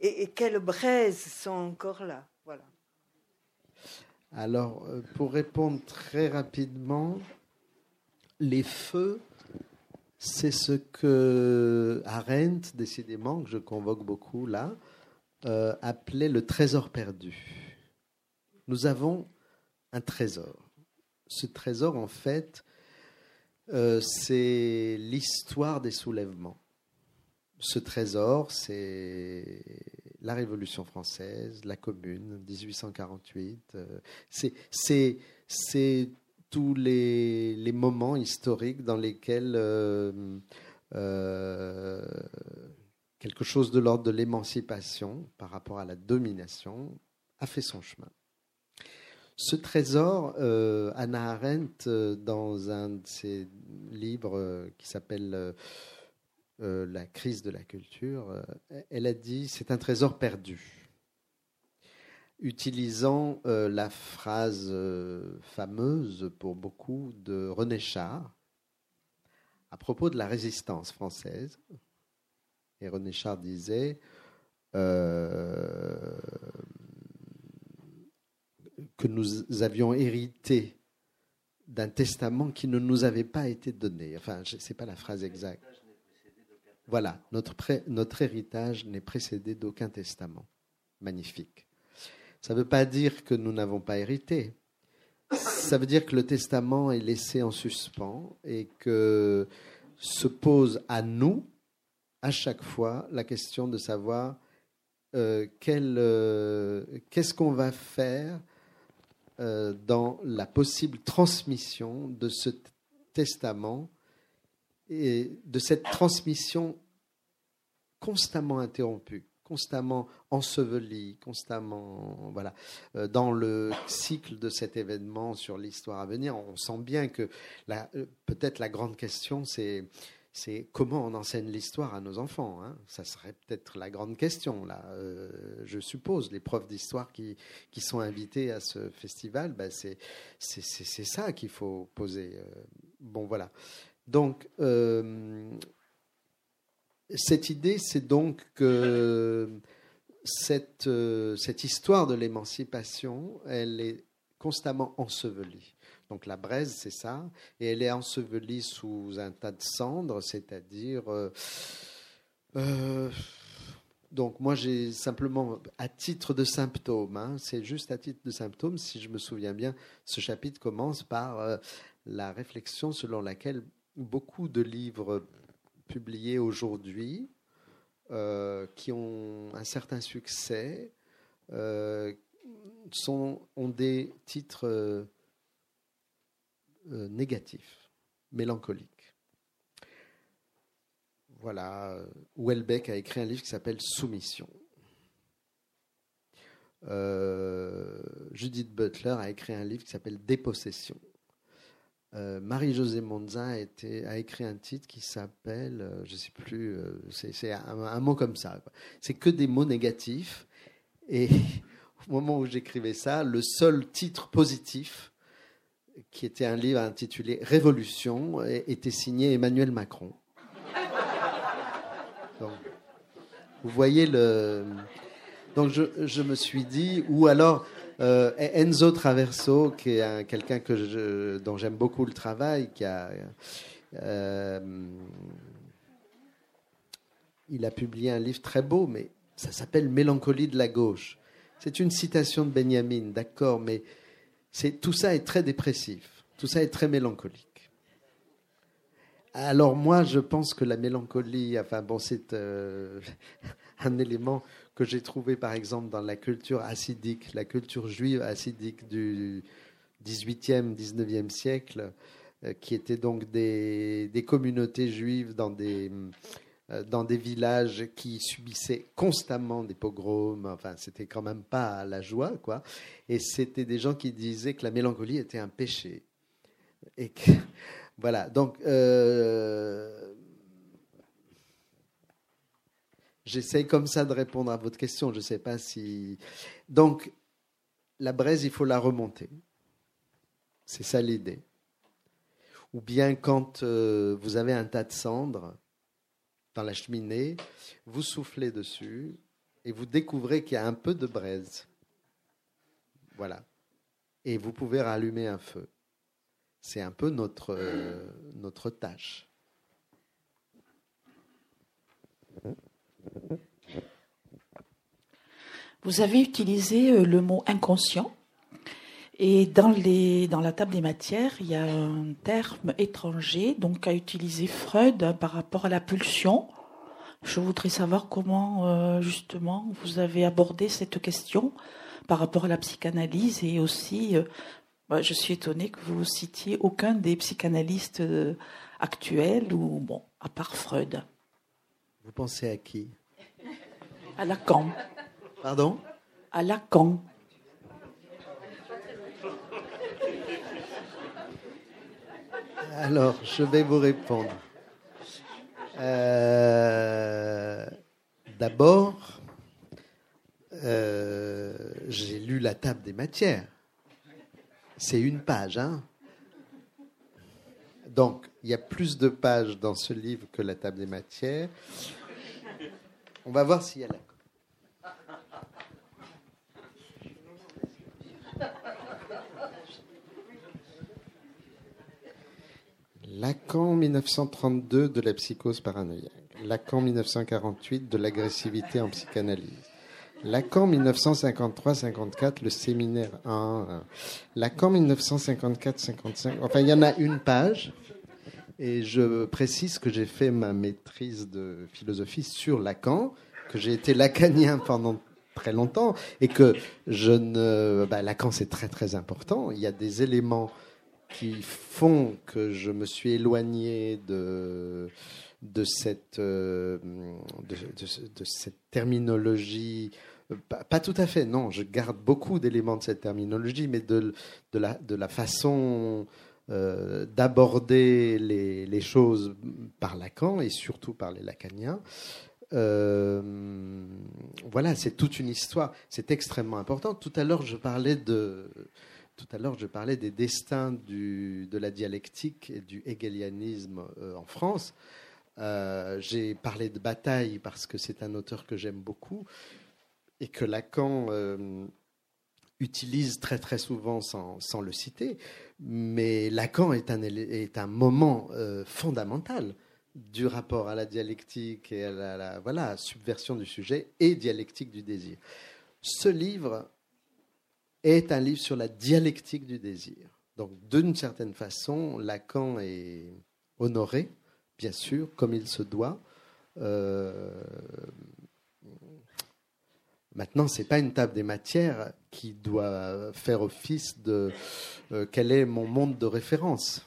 et, quelles braises sont encore là. Voilà.
Alors, euh, pour répondre très rapidement, les feux, c'est ce que Arendt, décidément, que je convoque beaucoup là, euh, appelait le trésor perdu. Nous avons un trésor. Ce trésor, en fait, euh, c'est l'histoire des soulèvements. Ce trésor, c'est la Révolution française, la Commune, 1848. Euh, c'est tous les, moments historiques dans lesquels euh, quelque chose de l'ordre de l'émancipation par rapport à la domination a fait son chemin. Ce trésor, euh, Anna Arendt, euh, dans un de ses livres euh, qui s'appelle La crise de la culture, elle a dit c'est un trésor perdu. Utilisant la phrase fameuse pour beaucoup de René Char à propos de la résistance française. Et René Char disait que nous avions hérité d'un testament qui ne nous avait pas été donné. Enfin, ce n'est pas la phrase exacte. Voilà, notre, notre héritage n'est précédé d'aucun testament. Magnifique. Ça ne veut pas dire que nous n'avons pas hérité. Ça veut dire que le testament est laissé en suspens et que se pose à nous, à chaque fois, la question de savoir euh, euh, qu'est-ce qu'on va faire euh, dans la possible transmission de ce testament et de cette transmission constamment interrompue, constamment ensevelie, constamment voilà dans le cycle de cet événement sur l'histoire à venir. On sent bien que peut-être la grande question c'est c'est comment on enseigne l'histoire à nos enfants. Hein. Ça serait peut-être la grande question, là. Euh, je suppose, les profs d'histoire qui, qui sont invités à ce festival, ben c'est, ça qu'il faut poser. Euh, bon, voilà. Donc, euh, cette idée, c'est donc que cette, cette histoire de l'émancipation, elle est constamment ensevelie. Donc la braise, c'est ça. Et elle est ensevelie sous un tas de cendres, c'est-à-dire... Euh, euh, donc moi j'ai simplement, à titre de symptôme, hein, c'est juste à titre de symptôme, si je me souviens bien, ce chapitre commence par euh, la réflexion selon laquelle beaucoup de livres publiés aujourd'hui, qui ont un certain succès, ont des titres euh, négatif, mélancolique. Voilà, Welbeck a écrit un livre qui s'appelle Soumission. Euh, Judith Butler a écrit un livre qui s'appelle Dépossession. Euh, Marie-Josée Monza a, écrit un titre qui s'appelle, je ne sais plus, c'est un, mot comme ça. C'est que des mots négatifs. Et au moment où j'écrivais ça, le seul titre positif qui était un livre intitulé Révolution, était signé Emmanuel Macron. vous voyez le. Donc je, me suis dit, ou alors euh, Enzo Traverso, qui est quelqu'un que dont j'aime beaucoup le travail, qui a. Euh, il a publié un livre très beau, mais ça s'appelle Mélancolie de la gauche. C'est une citation de Benjamin, d'accord, mais tout ça est très dépressif, tout ça est très mélancolique. Alors moi, je pense que la mélancolie, enfin bon, c'est euh, un élément que j'ai trouvé par exemple dans la culture acidique, la culture juive acidique du 18e, 19e siècle, euh, qui étaient donc des, communautés juives dans des dans des villages qui subissaient constamment des pogroms. Enfin, c'était quand même pas la joie, quoi. Et c'était des gens qui disaient que la mélancolie était un péché. Et que, voilà. Donc, euh, j'essaye comme ça de répondre à votre question. Je ne sais pas si. Donc, la braise, il faut la remonter. C'est ça l'idée. Ou bien quand euh, vous avez un tas de cendres, dans la cheminée, vous soufflez dessus et vous découvrez qu'il y a un peu de braise. Voilà. Et vous pouvez rallumer un feu. C'est un peu notre, notre tâche.
Vous avez utilisé euh, le mot inconscient et dans, les, dans la table des matières, il y a un terme étranger, donc à utiliser Freud par rapport à la pulsion. Je voudrais savoir comment, euh, justement, vous avez abordé cette question par rapport à la psychanalyse et aussi, euh, bah, je suis étonnée que vous citiez aucun des psychanalystes euh, actuels ou, bon, à part Freud.
Vous pensez à qui?
À Lacan.
Pardon?
À Lacan.
Alors, je vais vous répondre. Euh, d'abord, euh, j'ai lu la table des matières. C'est une page, hein Donc, il y a plus de pages dans ce livre que la table des matières. On va voir s'il y a la Lacan 1932 de la psychose paranoïaque. Lacan 1948 de l'agressivité en psychanalyse. Lacan 1953-54, le séminaire 1. Lacan 1954-55. Enfin, il y en a une page. Et je précise que j'ai fait ma maîtrise de philosophie sur Lacan, que j'ai été lacanien pendant très longtemps, et que. Bah, Lacan, c'est très très important. Il y a des éléments qui font que je me suis éloigné de de cette euh, de, cette terminologie pas, tout à fait, non. Je garde beaucoup d'éléments de cette terminologie, mais de, de, la, de la façon euh, d'aborder les, les, choses par Lacan et surtout par les lacaniens. Euh, voilà, c'est toute une histoire. C'est extrêmement important. Tout à l'heure, je parlais de. Tout à l'heure, je parlais des destins de la dialectique et du hegelianisme euh, en France. J'ai parlé de Bataille parce que c'est un auteur que j'aime beaucoup et que Lacan euh, utilise très très souvent sans, sans, le citer. Mais Lacan est un, est un moment euh, fondamental du rapport à la dialectique et à la, voilà, subversion du sujet et dialectique du désir. Ce livre est un livre sur la dialectique du désir. Donc, d'une certaine façon, Lacan est honoré, bien sûr, comme il se doit. Euh, Maintenant, ce n'est pas une table des matières qui doit faire office de euh, quel est mon monde de référence.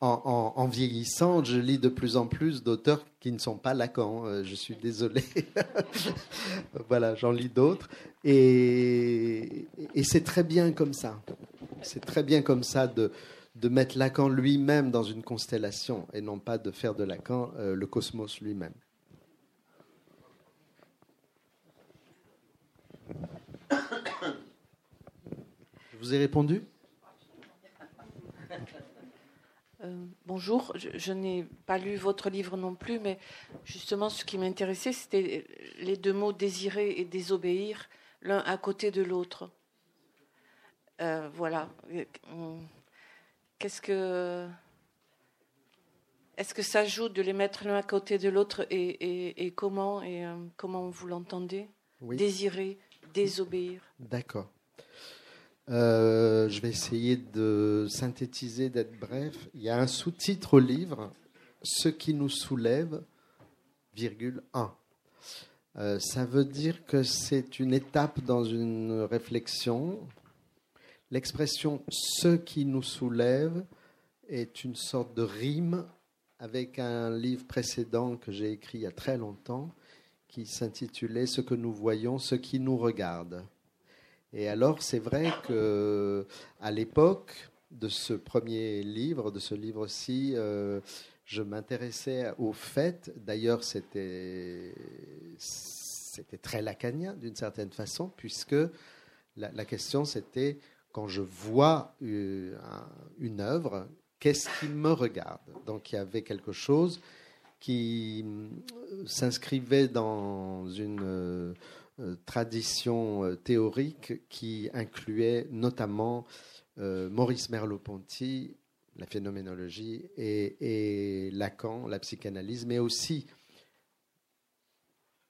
En, vieillissant, je lis de plus en plus d'auteurs qui ne sont pas Lacan. Euh, je suis désolé. voilà, j'en lis d'autres. Et, c'est très bien comme ça. C'est très bien comme ça de, mettre Lacan lui-même dans une constellation et non pas de faire de Lacan euh, le cosmos lui-même. Je vous ai répondu?
Euh, bonjour, je, n'ai pas lu votre livre non plus, mais justement ce qui m'intéressait, c'était les deux mots désirer et désobéir, l'un à côté de l'autre. Euh, voilà. Qu'est-ce que. Est-ce que ça joue de les mettre l'un à côté de l'autre et, comment et euh, comment vous l'entendez? Désirer, désobéir.
D'accord. Euh, je vais essayer de synthétiser, d'être bref. Il y a un sous-titre au livre, Ce qui nous soulève, virgule 1. Euh, ça veut dire que c'est une étape dans une réflexion. L'expression ce qui nous soulève est une sorte de rime avec un livre précédent que j'ai écrit il y a très longtemps qui s'intitulait Ce que nous voyons, ce qui nous regarde. Et alors, c'est vrai que à l'époque de ce premier livre, de ce livre-ci, euh, je m'intéressais au fait. D'ailleurs, c'était c'était très lacanien d'une certaine façon, puisque la, question c'était quand je vois une, une œuvre, qu'est-ce qui me regarde? Donc, il y avait quelque chose qui s'inscrivait dans une euh, tradition euh, théorique qui incluait notamment euh, Maurice Merleau-Ponty, la phénoménologie, et, Lacan, la psychanalyse, mais aussi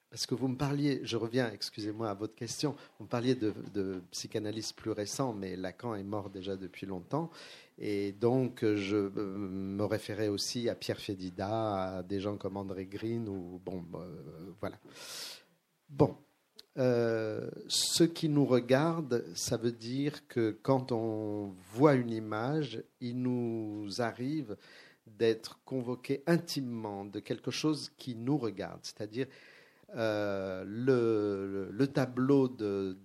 parce que vous me parliez, je reviens, excusez-moi, à votre question, vous me parliez de, psychanalyse plus récent, mais Lacan est mort déjà depuis longtemps. Et donc, je euh, me référais aussi à Pierre Fédida, à des gens comme André Green, ou bon, euh, voilà. Euh, ce qui nous regarde, ça veut dire que quand on voit une image, il nous arrive d'être convoqué intimement de quelque chose qui nous regarde, c'est-à-dire le, le, tableau de,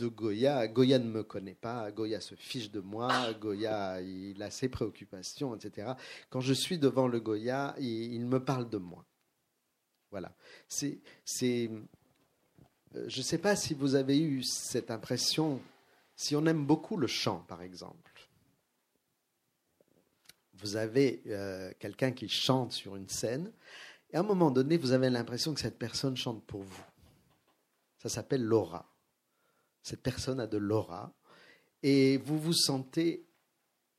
Goya. Goya ne me connaît pas, Goya se fiche de moi, Goya, il a ses préoccupations, etc. Quand je suis devant le Goya, il, me parle de moi. Voilà. C'est, euh, je ne sais pas si vous avez eu cette impression, si on aime beaucoup le chant, par exemple. Vous avez euh, quelqu'un qui chante sur une scène, et à un moment donné, vous avez l'impression que cette personne chante pour vous. Ça s'appelle l'aura cette personne a de l'aura, et vous vous sentez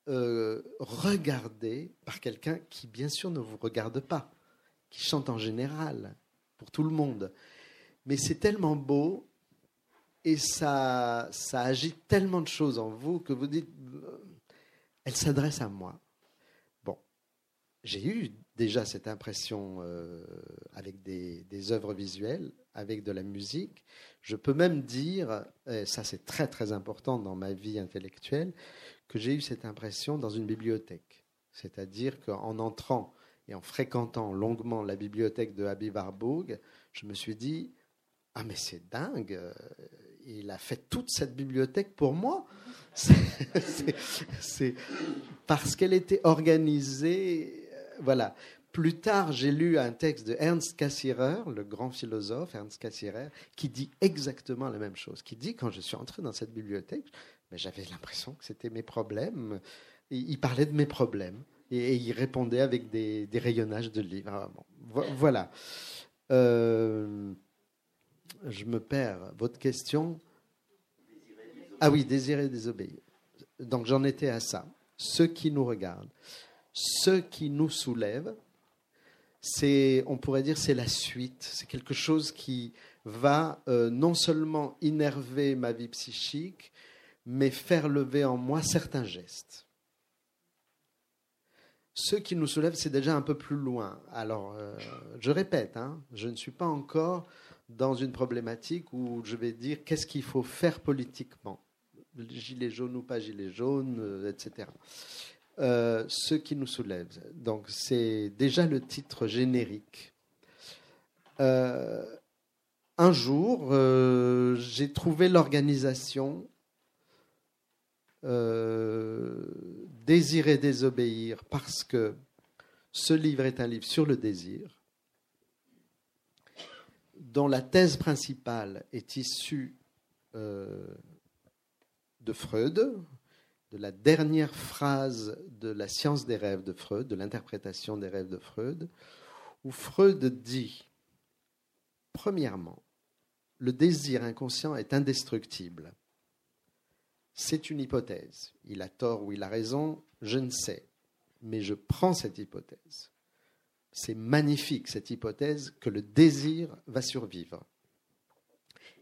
euh, regardé par quelqu'un qui, bien sûr, ne vous regarde pas, qui chante en général, pour tout le monde. Mais c'est tellement beau et ça, ça agite tellement de choses en vous que vous dites, euh, elle s'adresse à moi. Bon, j'ai eu déjà cette impression euh, avec des, œuvres visuelles, avec de la musique. Je peux même dire, et ça c'est très très important dans ma vie intellectuelle, que j'ai eu cette impression dans une bibliothèque. C'est-à-dire qu'en entrant et en fréquentant longuement la bibliothèque de Habib Warburg, je me suis dit, ah mais c'est dingue, euh, il a fait toute cette bibliothèque pour moi. C'est parce qu'elle était organisée. Euh, voilà. Plus tard, j'ai lu un texte de Ernst Cassirer, le grand philosophe Ernst Cassirer, qui dit exactement la même chose. Qui dit quand je suis entré dans cette bibliothèque, mais j'avais l'impression que c'était mes problèmes. Il parlait de mes problèmes et, il répondait avec des, rayonnages de livres. Ah, voilà. Euh, je me perds. Votre question Ah oui, désirer désobéir. Donc j'en étais à ça. Ce qui nous regarde, ce qui nous soulève, c'est, on pourrait dire, c'est la suite. C'est quelque chose qui va euh, non seulement innerver ma vie psychique, mais faire lever en moi certains gestes. Ce qui nous soulève, c'est déjà un peu plus loin. Alors, euh, je répète, hein, je ne suis pas encore dans une problématique où je vais dire qu'est-ce qu'il faut faire politiquement, gilet jaune ou pas gilet jaune, euh, etc. Euh, ce qui nous soulève. Donc c'est déjà le titre générique. Euh, un jour, j'ai trouvé l'organisation Désirer désobéir parce que ce livre est un livre sur le désir dont la thèse principale est issue euh, de Freud, de la dernière phrase de la science des rêves de Freud, de l'interprétation des rêves de Freud, où Freud dit, premièrement, le désir inconscient est indestructible. C'est une hypothèse. Il a tort ou il a raison, je ne sais. Mais je prends cette hypothèse c'est magnifique cette hypothèse que le désir va survivre.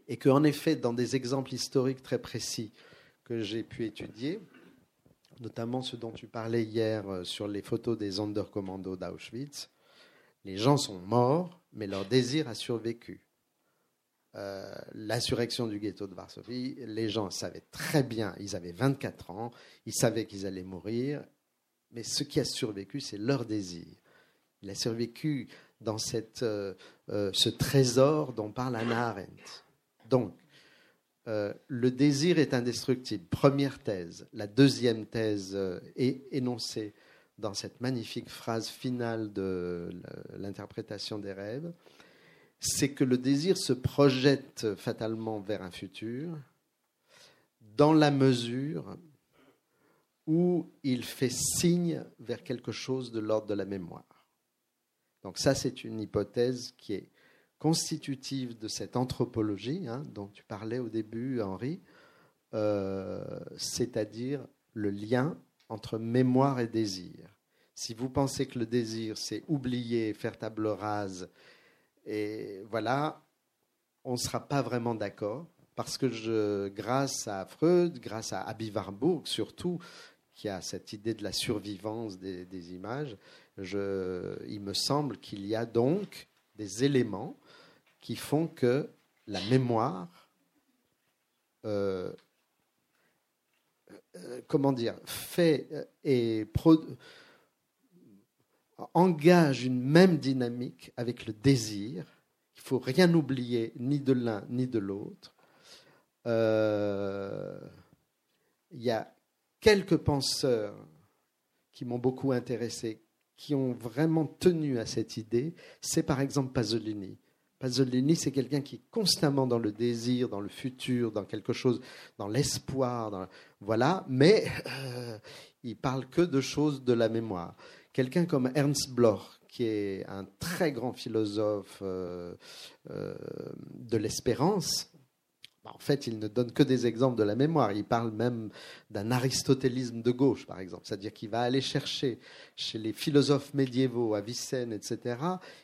Et qu'en effet, dans des exemples historiques très précis que j'ai pu étudier, notamment ceux dont tu parlais hier euh, sur les photos des Sonderkommando d'Auschwitz, les gens sont morts, mais leur désir a survécu. Euh, l'insurrection du ghetto de Varsovie, les gens savaient très bien, ils avaient 24 ans, ils savaient qu'ils allaient mourir, mais ce qui a survécu, c'est leur désir. Il a survécu dans euh, euh, ce trésor dont parle Anna Arendt. Donc, euh, le désir est indestructible. Première thèse. La deuxième thèse est énoncée dans cette magnifique phrase finale de l'interprétation des rêves. C'est que le désir se projette fatalement vers un futur dans la mesure où il fait signe vers quelque chose de l'ordre de la mémoire. Donc ça, c'est une hypothèse qui est constitutive de cette anthropologie hein, dont tu parlais au début, Henri, euh, c'est-à-dire le lien entre mémoire et désir. Si vous pensez que le désir, c'est oublier, faire table rase, et voilà, on ne sera pas vraiment d'accord, parce que grâce à Freud, grâce à Abby Warburg surtout, qui a cette idée de la survivance des images, il me semble qu'il y a donc des éléments qui font que la mémoire, euh, euh, comment dire, fait euh, et engage une même dynamique avec le désir. Il faut rien oublier, ni de l'un ni de l'autre. il y a quelques penseurs qui m'ont beaucoup intéressé, qui ont vraiment tenu à cette idée, c'est par exemple Pasolini. Pasolini, c'est quelqu'un qui est constamment dans le désir, dans le futur, dans quelque chose, dans l'espoir, voilà, mais euh, il parle que de choses de la mémoire. Quelqu'un comme Ernst Bloch, qui est un très grand philosophe euh, euh, de l'espérance, En fait, il ne donne que des exemples de la mémoire. Il parle même d'un aristotélisme de gauche, par exemple. C'est-à-dire qu'il va aller chercher chez les philosophes médiévaux, Avicenne, etc.,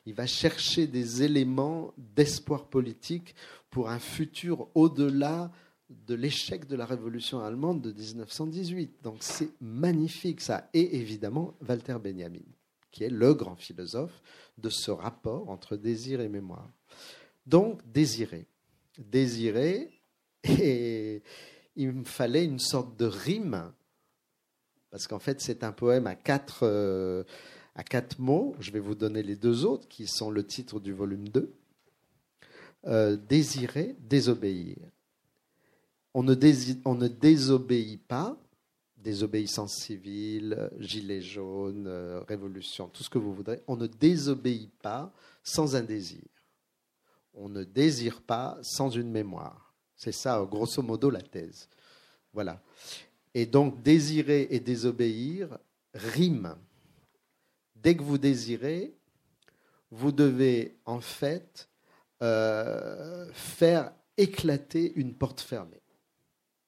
il va chercher des éléments d'espoir politique pour un futur au-delà de l'échec de la révolution allemande de 1918. Donc c'est magnifique ça. Et évidemment, Walter Benjamin, qui est le grand philosophe de ce rapport entre désir et mémoire. Donc, désirer désirer et il me fallait une sorte de rime parce qu'en fait c'est un poème à quatre, euh, à quatre mots. Je vais vous donner les deux autres qui sont le titre du volume 2. Euh, désirer, désobéir. On ne, on ne, désobéit pas, désobéissance civile, gilet jaune, euh, révolution, tout ce que vous voudrez, on ne désobéit pas sans un désir on ne désire pas sans une mémoire. C'est ça, grosso modo, la thèse. Voilà. Et donc, désirer et désobéir riment. Dès que vous désirez, vous devez en fait euh, faire éclater une porte fermée.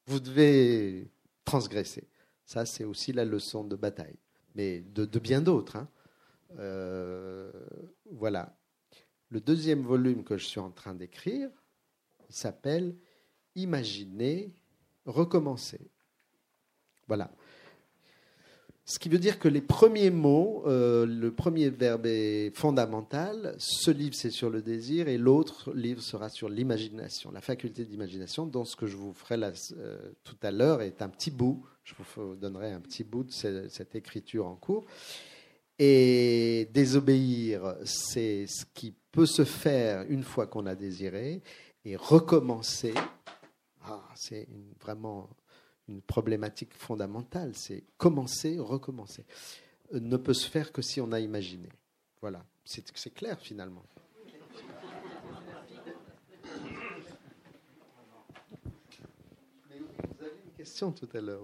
Vous devez transgresser. Ça, c'est aussi la leçon de bataille, mais de, bien d'autres. Hein. Euh, voilà. Le deuxième volume que je suis en train d'écrire, s'appelle Imaginer, recommencer. Voilà. Ce qui veut dire que les premiers mots, euh, le premier verbe est fondamental. Ce livre, c'est sur le désir, et l'autre livre sera sur l'imagination, la faculté d'imagination, dont ce que je vous ferai euh, tout à l'heure est un petit bout. Je vous donnerai un petit bout de cette écriture en cours. Et désobéir, c'est ce qui peut se faire une fois qu'on a désiré. Et recommencer, ah, c'est vraiment une problématique fondamentale. C'est commencer, recommencer. Euh, ne peut se faire que si on a imaginé. Voilà, c'est clair finalement. vous avez une question tout à l'heure.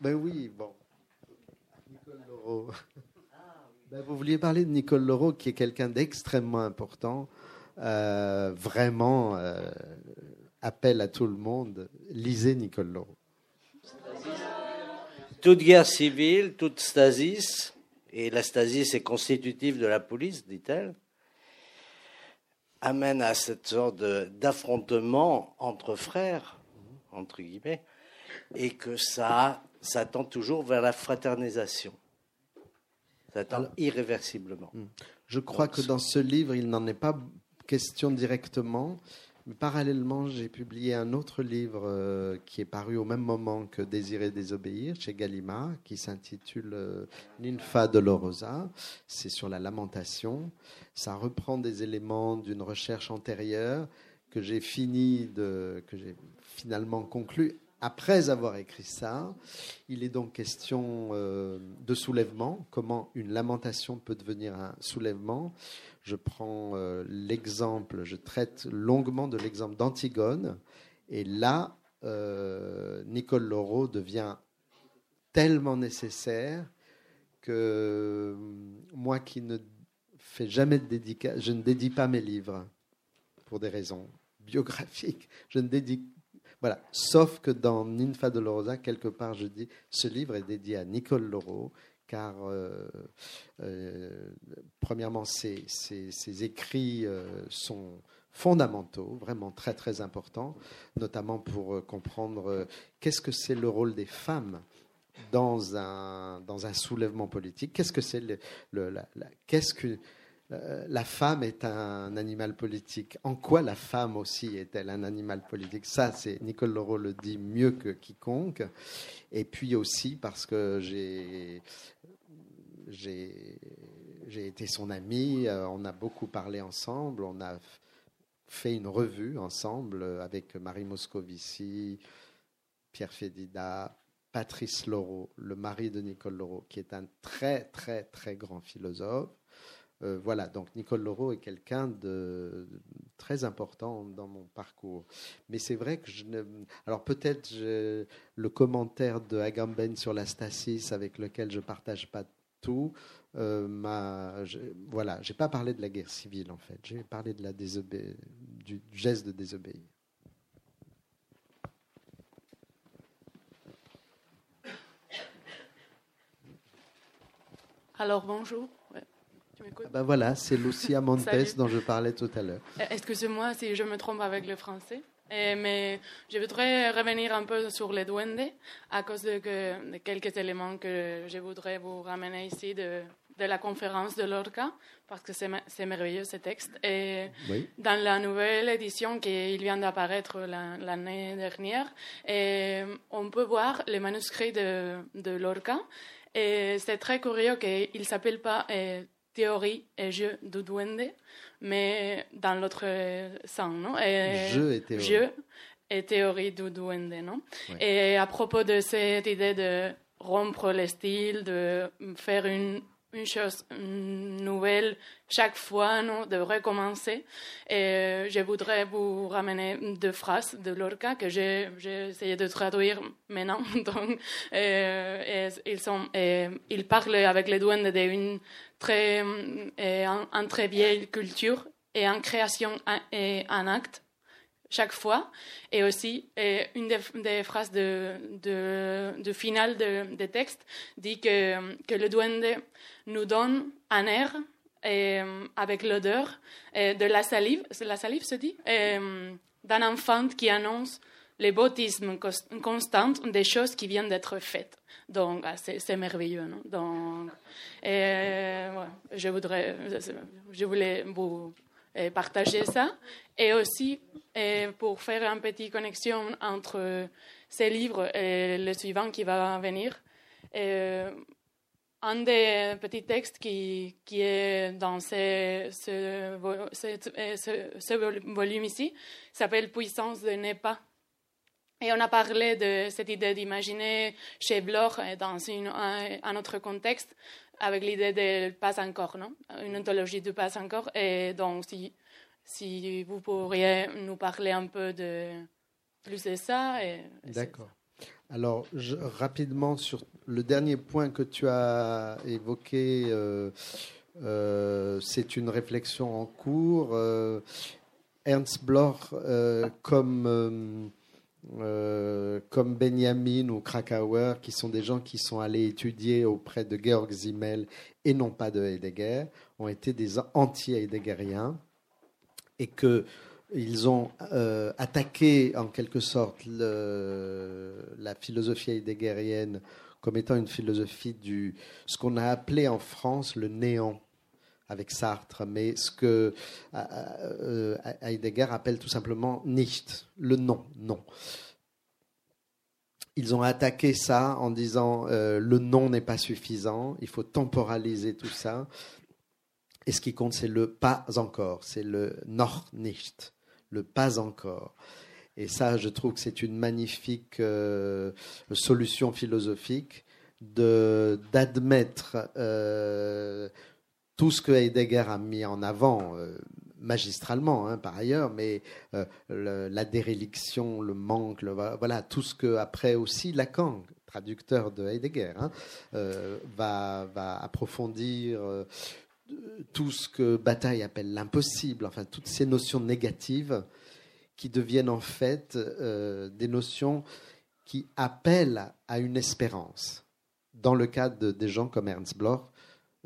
Ben oui, bon. Ben, vous vouliez parler de Nicole Leroux, qui est quelqu'un d'extrêmement important. Euh, vraiment, euh, appel à tout le monde. Lisez Nicole Leroux.
Toute guerre civile, toute stasis, et la stasis est constitutive de la police, dit-elle, amène à cette sorte d'affrontement entre frères, entre guillemets, et que ça, ça tend toujours vers la fraternisation irréversiblement. Hmm.
Je crois que dans ce livre, il n'en est pas question directement. Parallèlement, j'ai publié un autre livre euh, qui est paru au même moment que Désirer désobéir chez Gallimard, qui s'intitule euh, Ninfa Dolorosa. C'est sur la lamentation. Ça reprend des éléments d'une recherche antérieure que j'ai fini de, que j'ai finalement conclu après avoir écrit ça, il est donc question euh, de soulèvement, comment une lamentation peut devenir un soulèvement? Je prends euh, l'exemple, je traite longuement de l'exemple d'Antigone, et là, euh, Nicole Laureau devient tellement nécessaire que moi qui ne fais jamais de dédicace, je ne dédie pas mes livres pour des raisons biographiques. Je ne dédie voilà. Sauf que dans Ninfa Dolorosa, quelque part, je dis, ce livre est dédié à Nicole Laureau, car euh, euh, premièrement, ses, écrits euh, sont fondamentaux, vraiment très très importants, notamment pour comprendre qu'est-ce que c'est le rôle des femmes dans un, soulèvement politique, qu'est-ce que c'est le, qu'est-ce que la femme est un animal politique. En quoi la femme aussi est-elle un animal politique? Ça, c'est Nicole Leroux le dit mieux que quiconque. Et puis aussi parce que j'ai j'ai été son ami. Euh, on a beaucoup parlé ensemble. On a fait une revue ensemble avec Marie Moscovici, Pierre Fédida, Patrice Laureau, le mari de Nicole Laureau, qui est un très très très grand philosophe euh, voilà, donc Nicole Leroux est quelqu'un de, très important dans mon parcours. Mais c'est vrai que je ne... Alors peut-être le commentaire de Agamben sur la stasis avec lequel je ne partage pas tout. Euh, ma, je, voilà, pas parlé de la guerre civile en fait. J'ai parlé du geste de désobéir.
Alors bonjour. Tu m'écoutes
Ah ben voilà, c'est Lucia Montes
Salut.
dont je parlais tout à l'heure.
Euh, Excusez-moi si je me trompe avec le français? Euh, mais je voudrais revenir un peu sur les duendes à cause de, que- de quelques éléments que je voudrais vous ramener ici de, de la conférence de Lorca, parce que c'est me- c'est merveilleux ce texte. Et
Oui.
dans la nouvelle édition qui vient d'apparaître la- l'année dernière, et on peut voir les manuscrits de, de Lorca. Et c'est très curieux qu'il ne s'appelle pas euh, Théorie et jeu du duende, mais dans l'autre sens, non? Et
Jeu et théorie.
Jeu et théorie du duende, non? Et à propos de cette idée de rompre le style, de faire une, une chose nouvelle chaque fois, non? De recommencer, et je voudrais vous ramener deux phrases de Lorca que j'ai essayé de traduire maintenant. Donc, euh, et ils, sont, et ils parlent avec les duendes d'une très, euh, en, en très vieille culture et en création et en acte chaque fois. Et aussi, euh, une des, des phrases de, de, de finale de, des textes dit que, que le duende nous donne un air euh, avec l'odeur euh, de la salive, la salive se dit, euh, d'un enfant qui annonce le bautisme constant des choses qui viennent d'être faites. Donc, ah, c'est merveilleux. Non? Donc, euh, je, voudrais, je voulais vous euh, partager ça. Et aussi, euh, pour faire une petite connexion entre ces livres et le suivant qui va venir, un des petits textes qui, qui est dans ce, ce, volume ici s'appelle Puissance de n'est pas. Et on a parlé de cette idée d'imaginer chez Bloch euh, dans un, autre contexte avec l'idée de pas encore, non? Une ontologie de pas encore. Et donc, si, si vous pourriez nous parler un peu de plus de ça.
D'accord. Alors, rapidement, sur le dernier point que tu as évoqué, euh, euh, c'est une réflexion en cours. Ernst Bloch, comme, euh, comme Benjamin ou Krakauer, qui sont des gens qui sont allés étudier auprès de Georg Simmel et non pas de Heidegger, ont été des anti-heideggeriens et que ils ont euh, attaqué en quelque sorte la philosophie heideggerienne comme étant une philosophie du ce qu'on a appelé en France le néant avec Sartre, mais ce que euh, euh, Heidegger appelle tout simplement nicht, le non, non. Ils ont attaqué ça en disant euh, le non n'est pas suffisant, il faut temporaliser tout ça. Et ce qui compte, c'est le pas encore, c'est le noch nicht, le pas encore. Et ça, je trouve que c'est une magnifique euh, solution philosophique d'admettre euh, tout ce que Heidegger a mis en avant euh, magistralement, hein, par ailleurs, mais euh, la déréliction, le manque, voilà, tout ce que après aussi Lacan, traducteur de Heidegger, hein, euh, va, approfondir. tout ce que Bataille appelle l'impossible, enfin toutes ces notions négatives qui deviennent en fait des notions qui appellent à une espérance. Dans le cas de, des gens comme Ernst Bloch,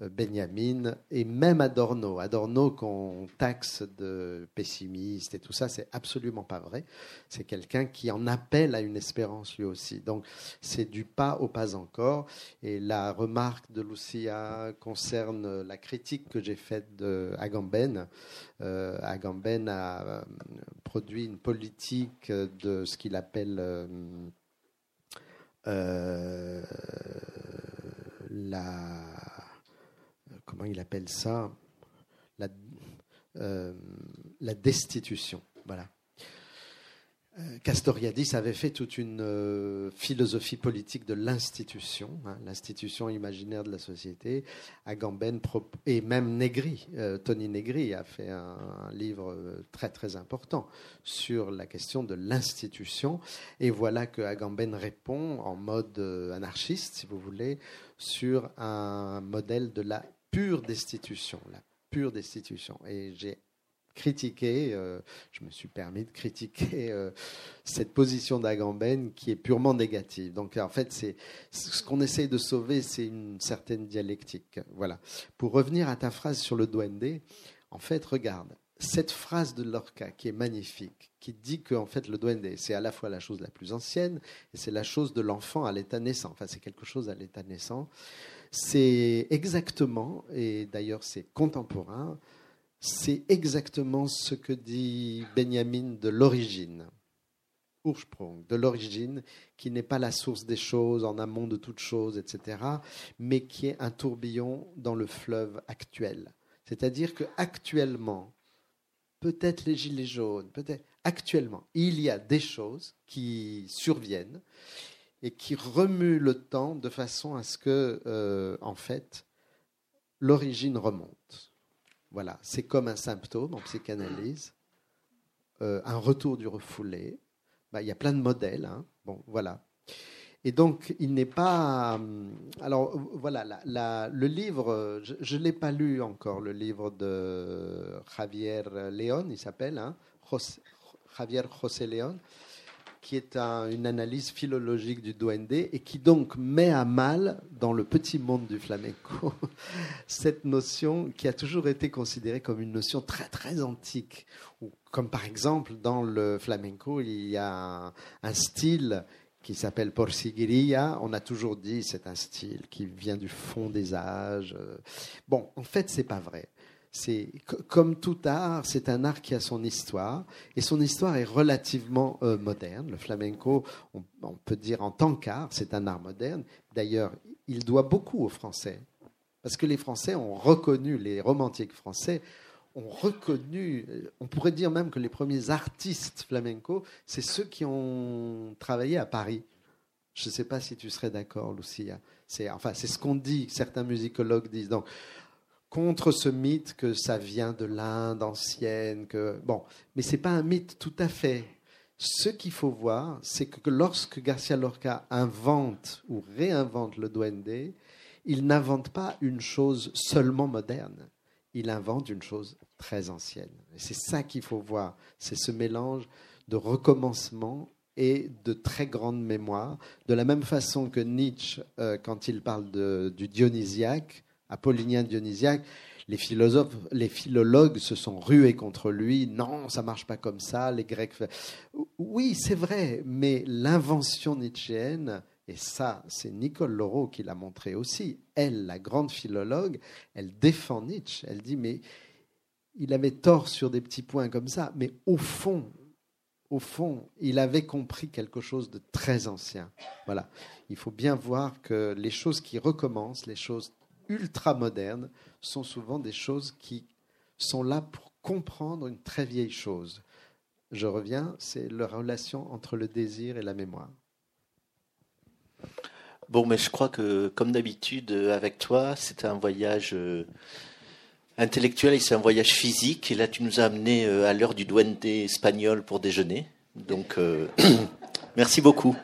Benjamin et même Adorno. Adorno qu'on taxe de pessimiste et tout ça, c'est absolument pas vrai. C'est quelqu'un qui en appelle à une espérance lui aussi. Donc c'est du pas au pas encore. Et la remarque de Lucia concerne la critique que j'ai faite de Agamben. Euh, Agamben a euh, produit une politique de ce qu'il appelle euh, euh, la comment il appelle ça la, euh, destitution. Voilà. Euh, Castoriadis avait fait toute une euh, philosophie politique de l'institution, hein, l'institution imaginaire de la société. Agamben et même Negri, Tony Negri a fait un, livre très très important sur la question de l'institution. Et voilà que Agamben répond en mode anarchiste, si vous voulez, sur un modèle de la pure destitution, la pure destitution. Et j'ai critiqué, euh, je me suis permis de critiquer euh, cette position d'Agamben qui est purement négative. Donc en fait, c'est ce qu'on essaye de sauver, c'est une certaine dialectique. Voilà. Pour revenir à ta phrase sur le duende, en fait, regarde cette phrase de Lorca qui est magnifique, qui dit que en fait le duende c'est à la fois la chose la plus ancienne et c'est la chose de l'enfant à l'état naissant. Enfin, c'est quelque chose à l'état naissant. C'est exactement, et d'ailleurs c'est contemporain, c'est exactement ce que dit Benjamin de l'origine. Ursprung, de l'origine, qui n'est pas la source des choses, en amont de toutes choses, etc., mais qui est un tourbillon dans le fleuve actuel. C'est-à-dire que actuellement, peut-être les gilets jaunes, peut-être actuellement, il y a des choses qui surviennent et qui remuent le temps de façon à ce que, euh, en fait, l'origine remonte. Voilà, c'est comme un symptôme en psychanalyse, euh, un retour du refoulé. Bah, il y a plein de modèles. Hein. Bon, voilà. Et donc, il n'est pas. Euh, alors, voilà, le livre, je ne l'ai pas lu encore, le livre de Javier León, il s'appelle, hein, Javier José León qui est une analyse philologique du duende et qui donc met à mal, dans le petit monde du flamenco, cette notion qui a toujours été considérée comme une notion très très antique. Comme par exemple, dans le flamenco, il y a un, style qui s'appelle Porcigueria. On a toujours dit c'est un style qui vient du fond des âges. Bon, en fait, c'est pas vrai c'est comme tout art, c'est un art qui a son histoire et son histoire est relativement euh, moderne. Le flamenco, on, peut dire en tant qu'art, c'est un art moderne. D'ailleurs, il doit beaucoup aux Français parce que les Français ont reconnu, les romantiques français ont reconnu, on pourrait dire même que les premiers artistes flamenco, c'est ceux qui ont travaillé à Paris. Je ne sais pas si tu serais d'accord, Lucia. C'est enfin, c'est ce qu'on dit, certains musicologues disent. Donc, contre ce mythe que ça vient de l'Inde ancienne. Que, bon, mais ce n'est pas un mythe tout à fait. Ce qu'il faut voir, c'est que lorsque Garcia Lorca invente ou réinvente le duende, il n'invente pas une chose seulement moderne, il invente une chose très ancienne. Et c'est ça qu'il faut voir, c'est ce mélange de recommencement et de très grande mémoire, de la même façon que Nietzsche, euh, quand il parle du dionysiaque, apollinien dionysiaque, les philosophes, les philologues se sont rués contre lui. Non, ça marche pas comme ça. Les Grecs. Oui, c'est vrai, mais l'invention nietzschéenne, et ça, c'est Nicole Laureau qui l'a montré aussi. Elle, la grande philologue, elle défend Nietzsche. Elle dit mais il avait tort sur des petits points comme ça, mais au fond, au fond, il avait compris quelque chose de très ancien. Voilà. Il faut bien voir que les choses qui recommencent, les choses ultra modernes sont souvent des choses qui sont là pour comprendre une très vieille chose. Je reviens, c'est la relation entre le désir et la mémoire.
Bon, mais je crois que, comme d'habitude, avec toi, c'est un voyage euh, intellectuel et c'est un voyage physique. Et là, tu nous as amené euh, à l'heure du duende espagnol pour déjeuner. Donc, euh, merci beaucoup.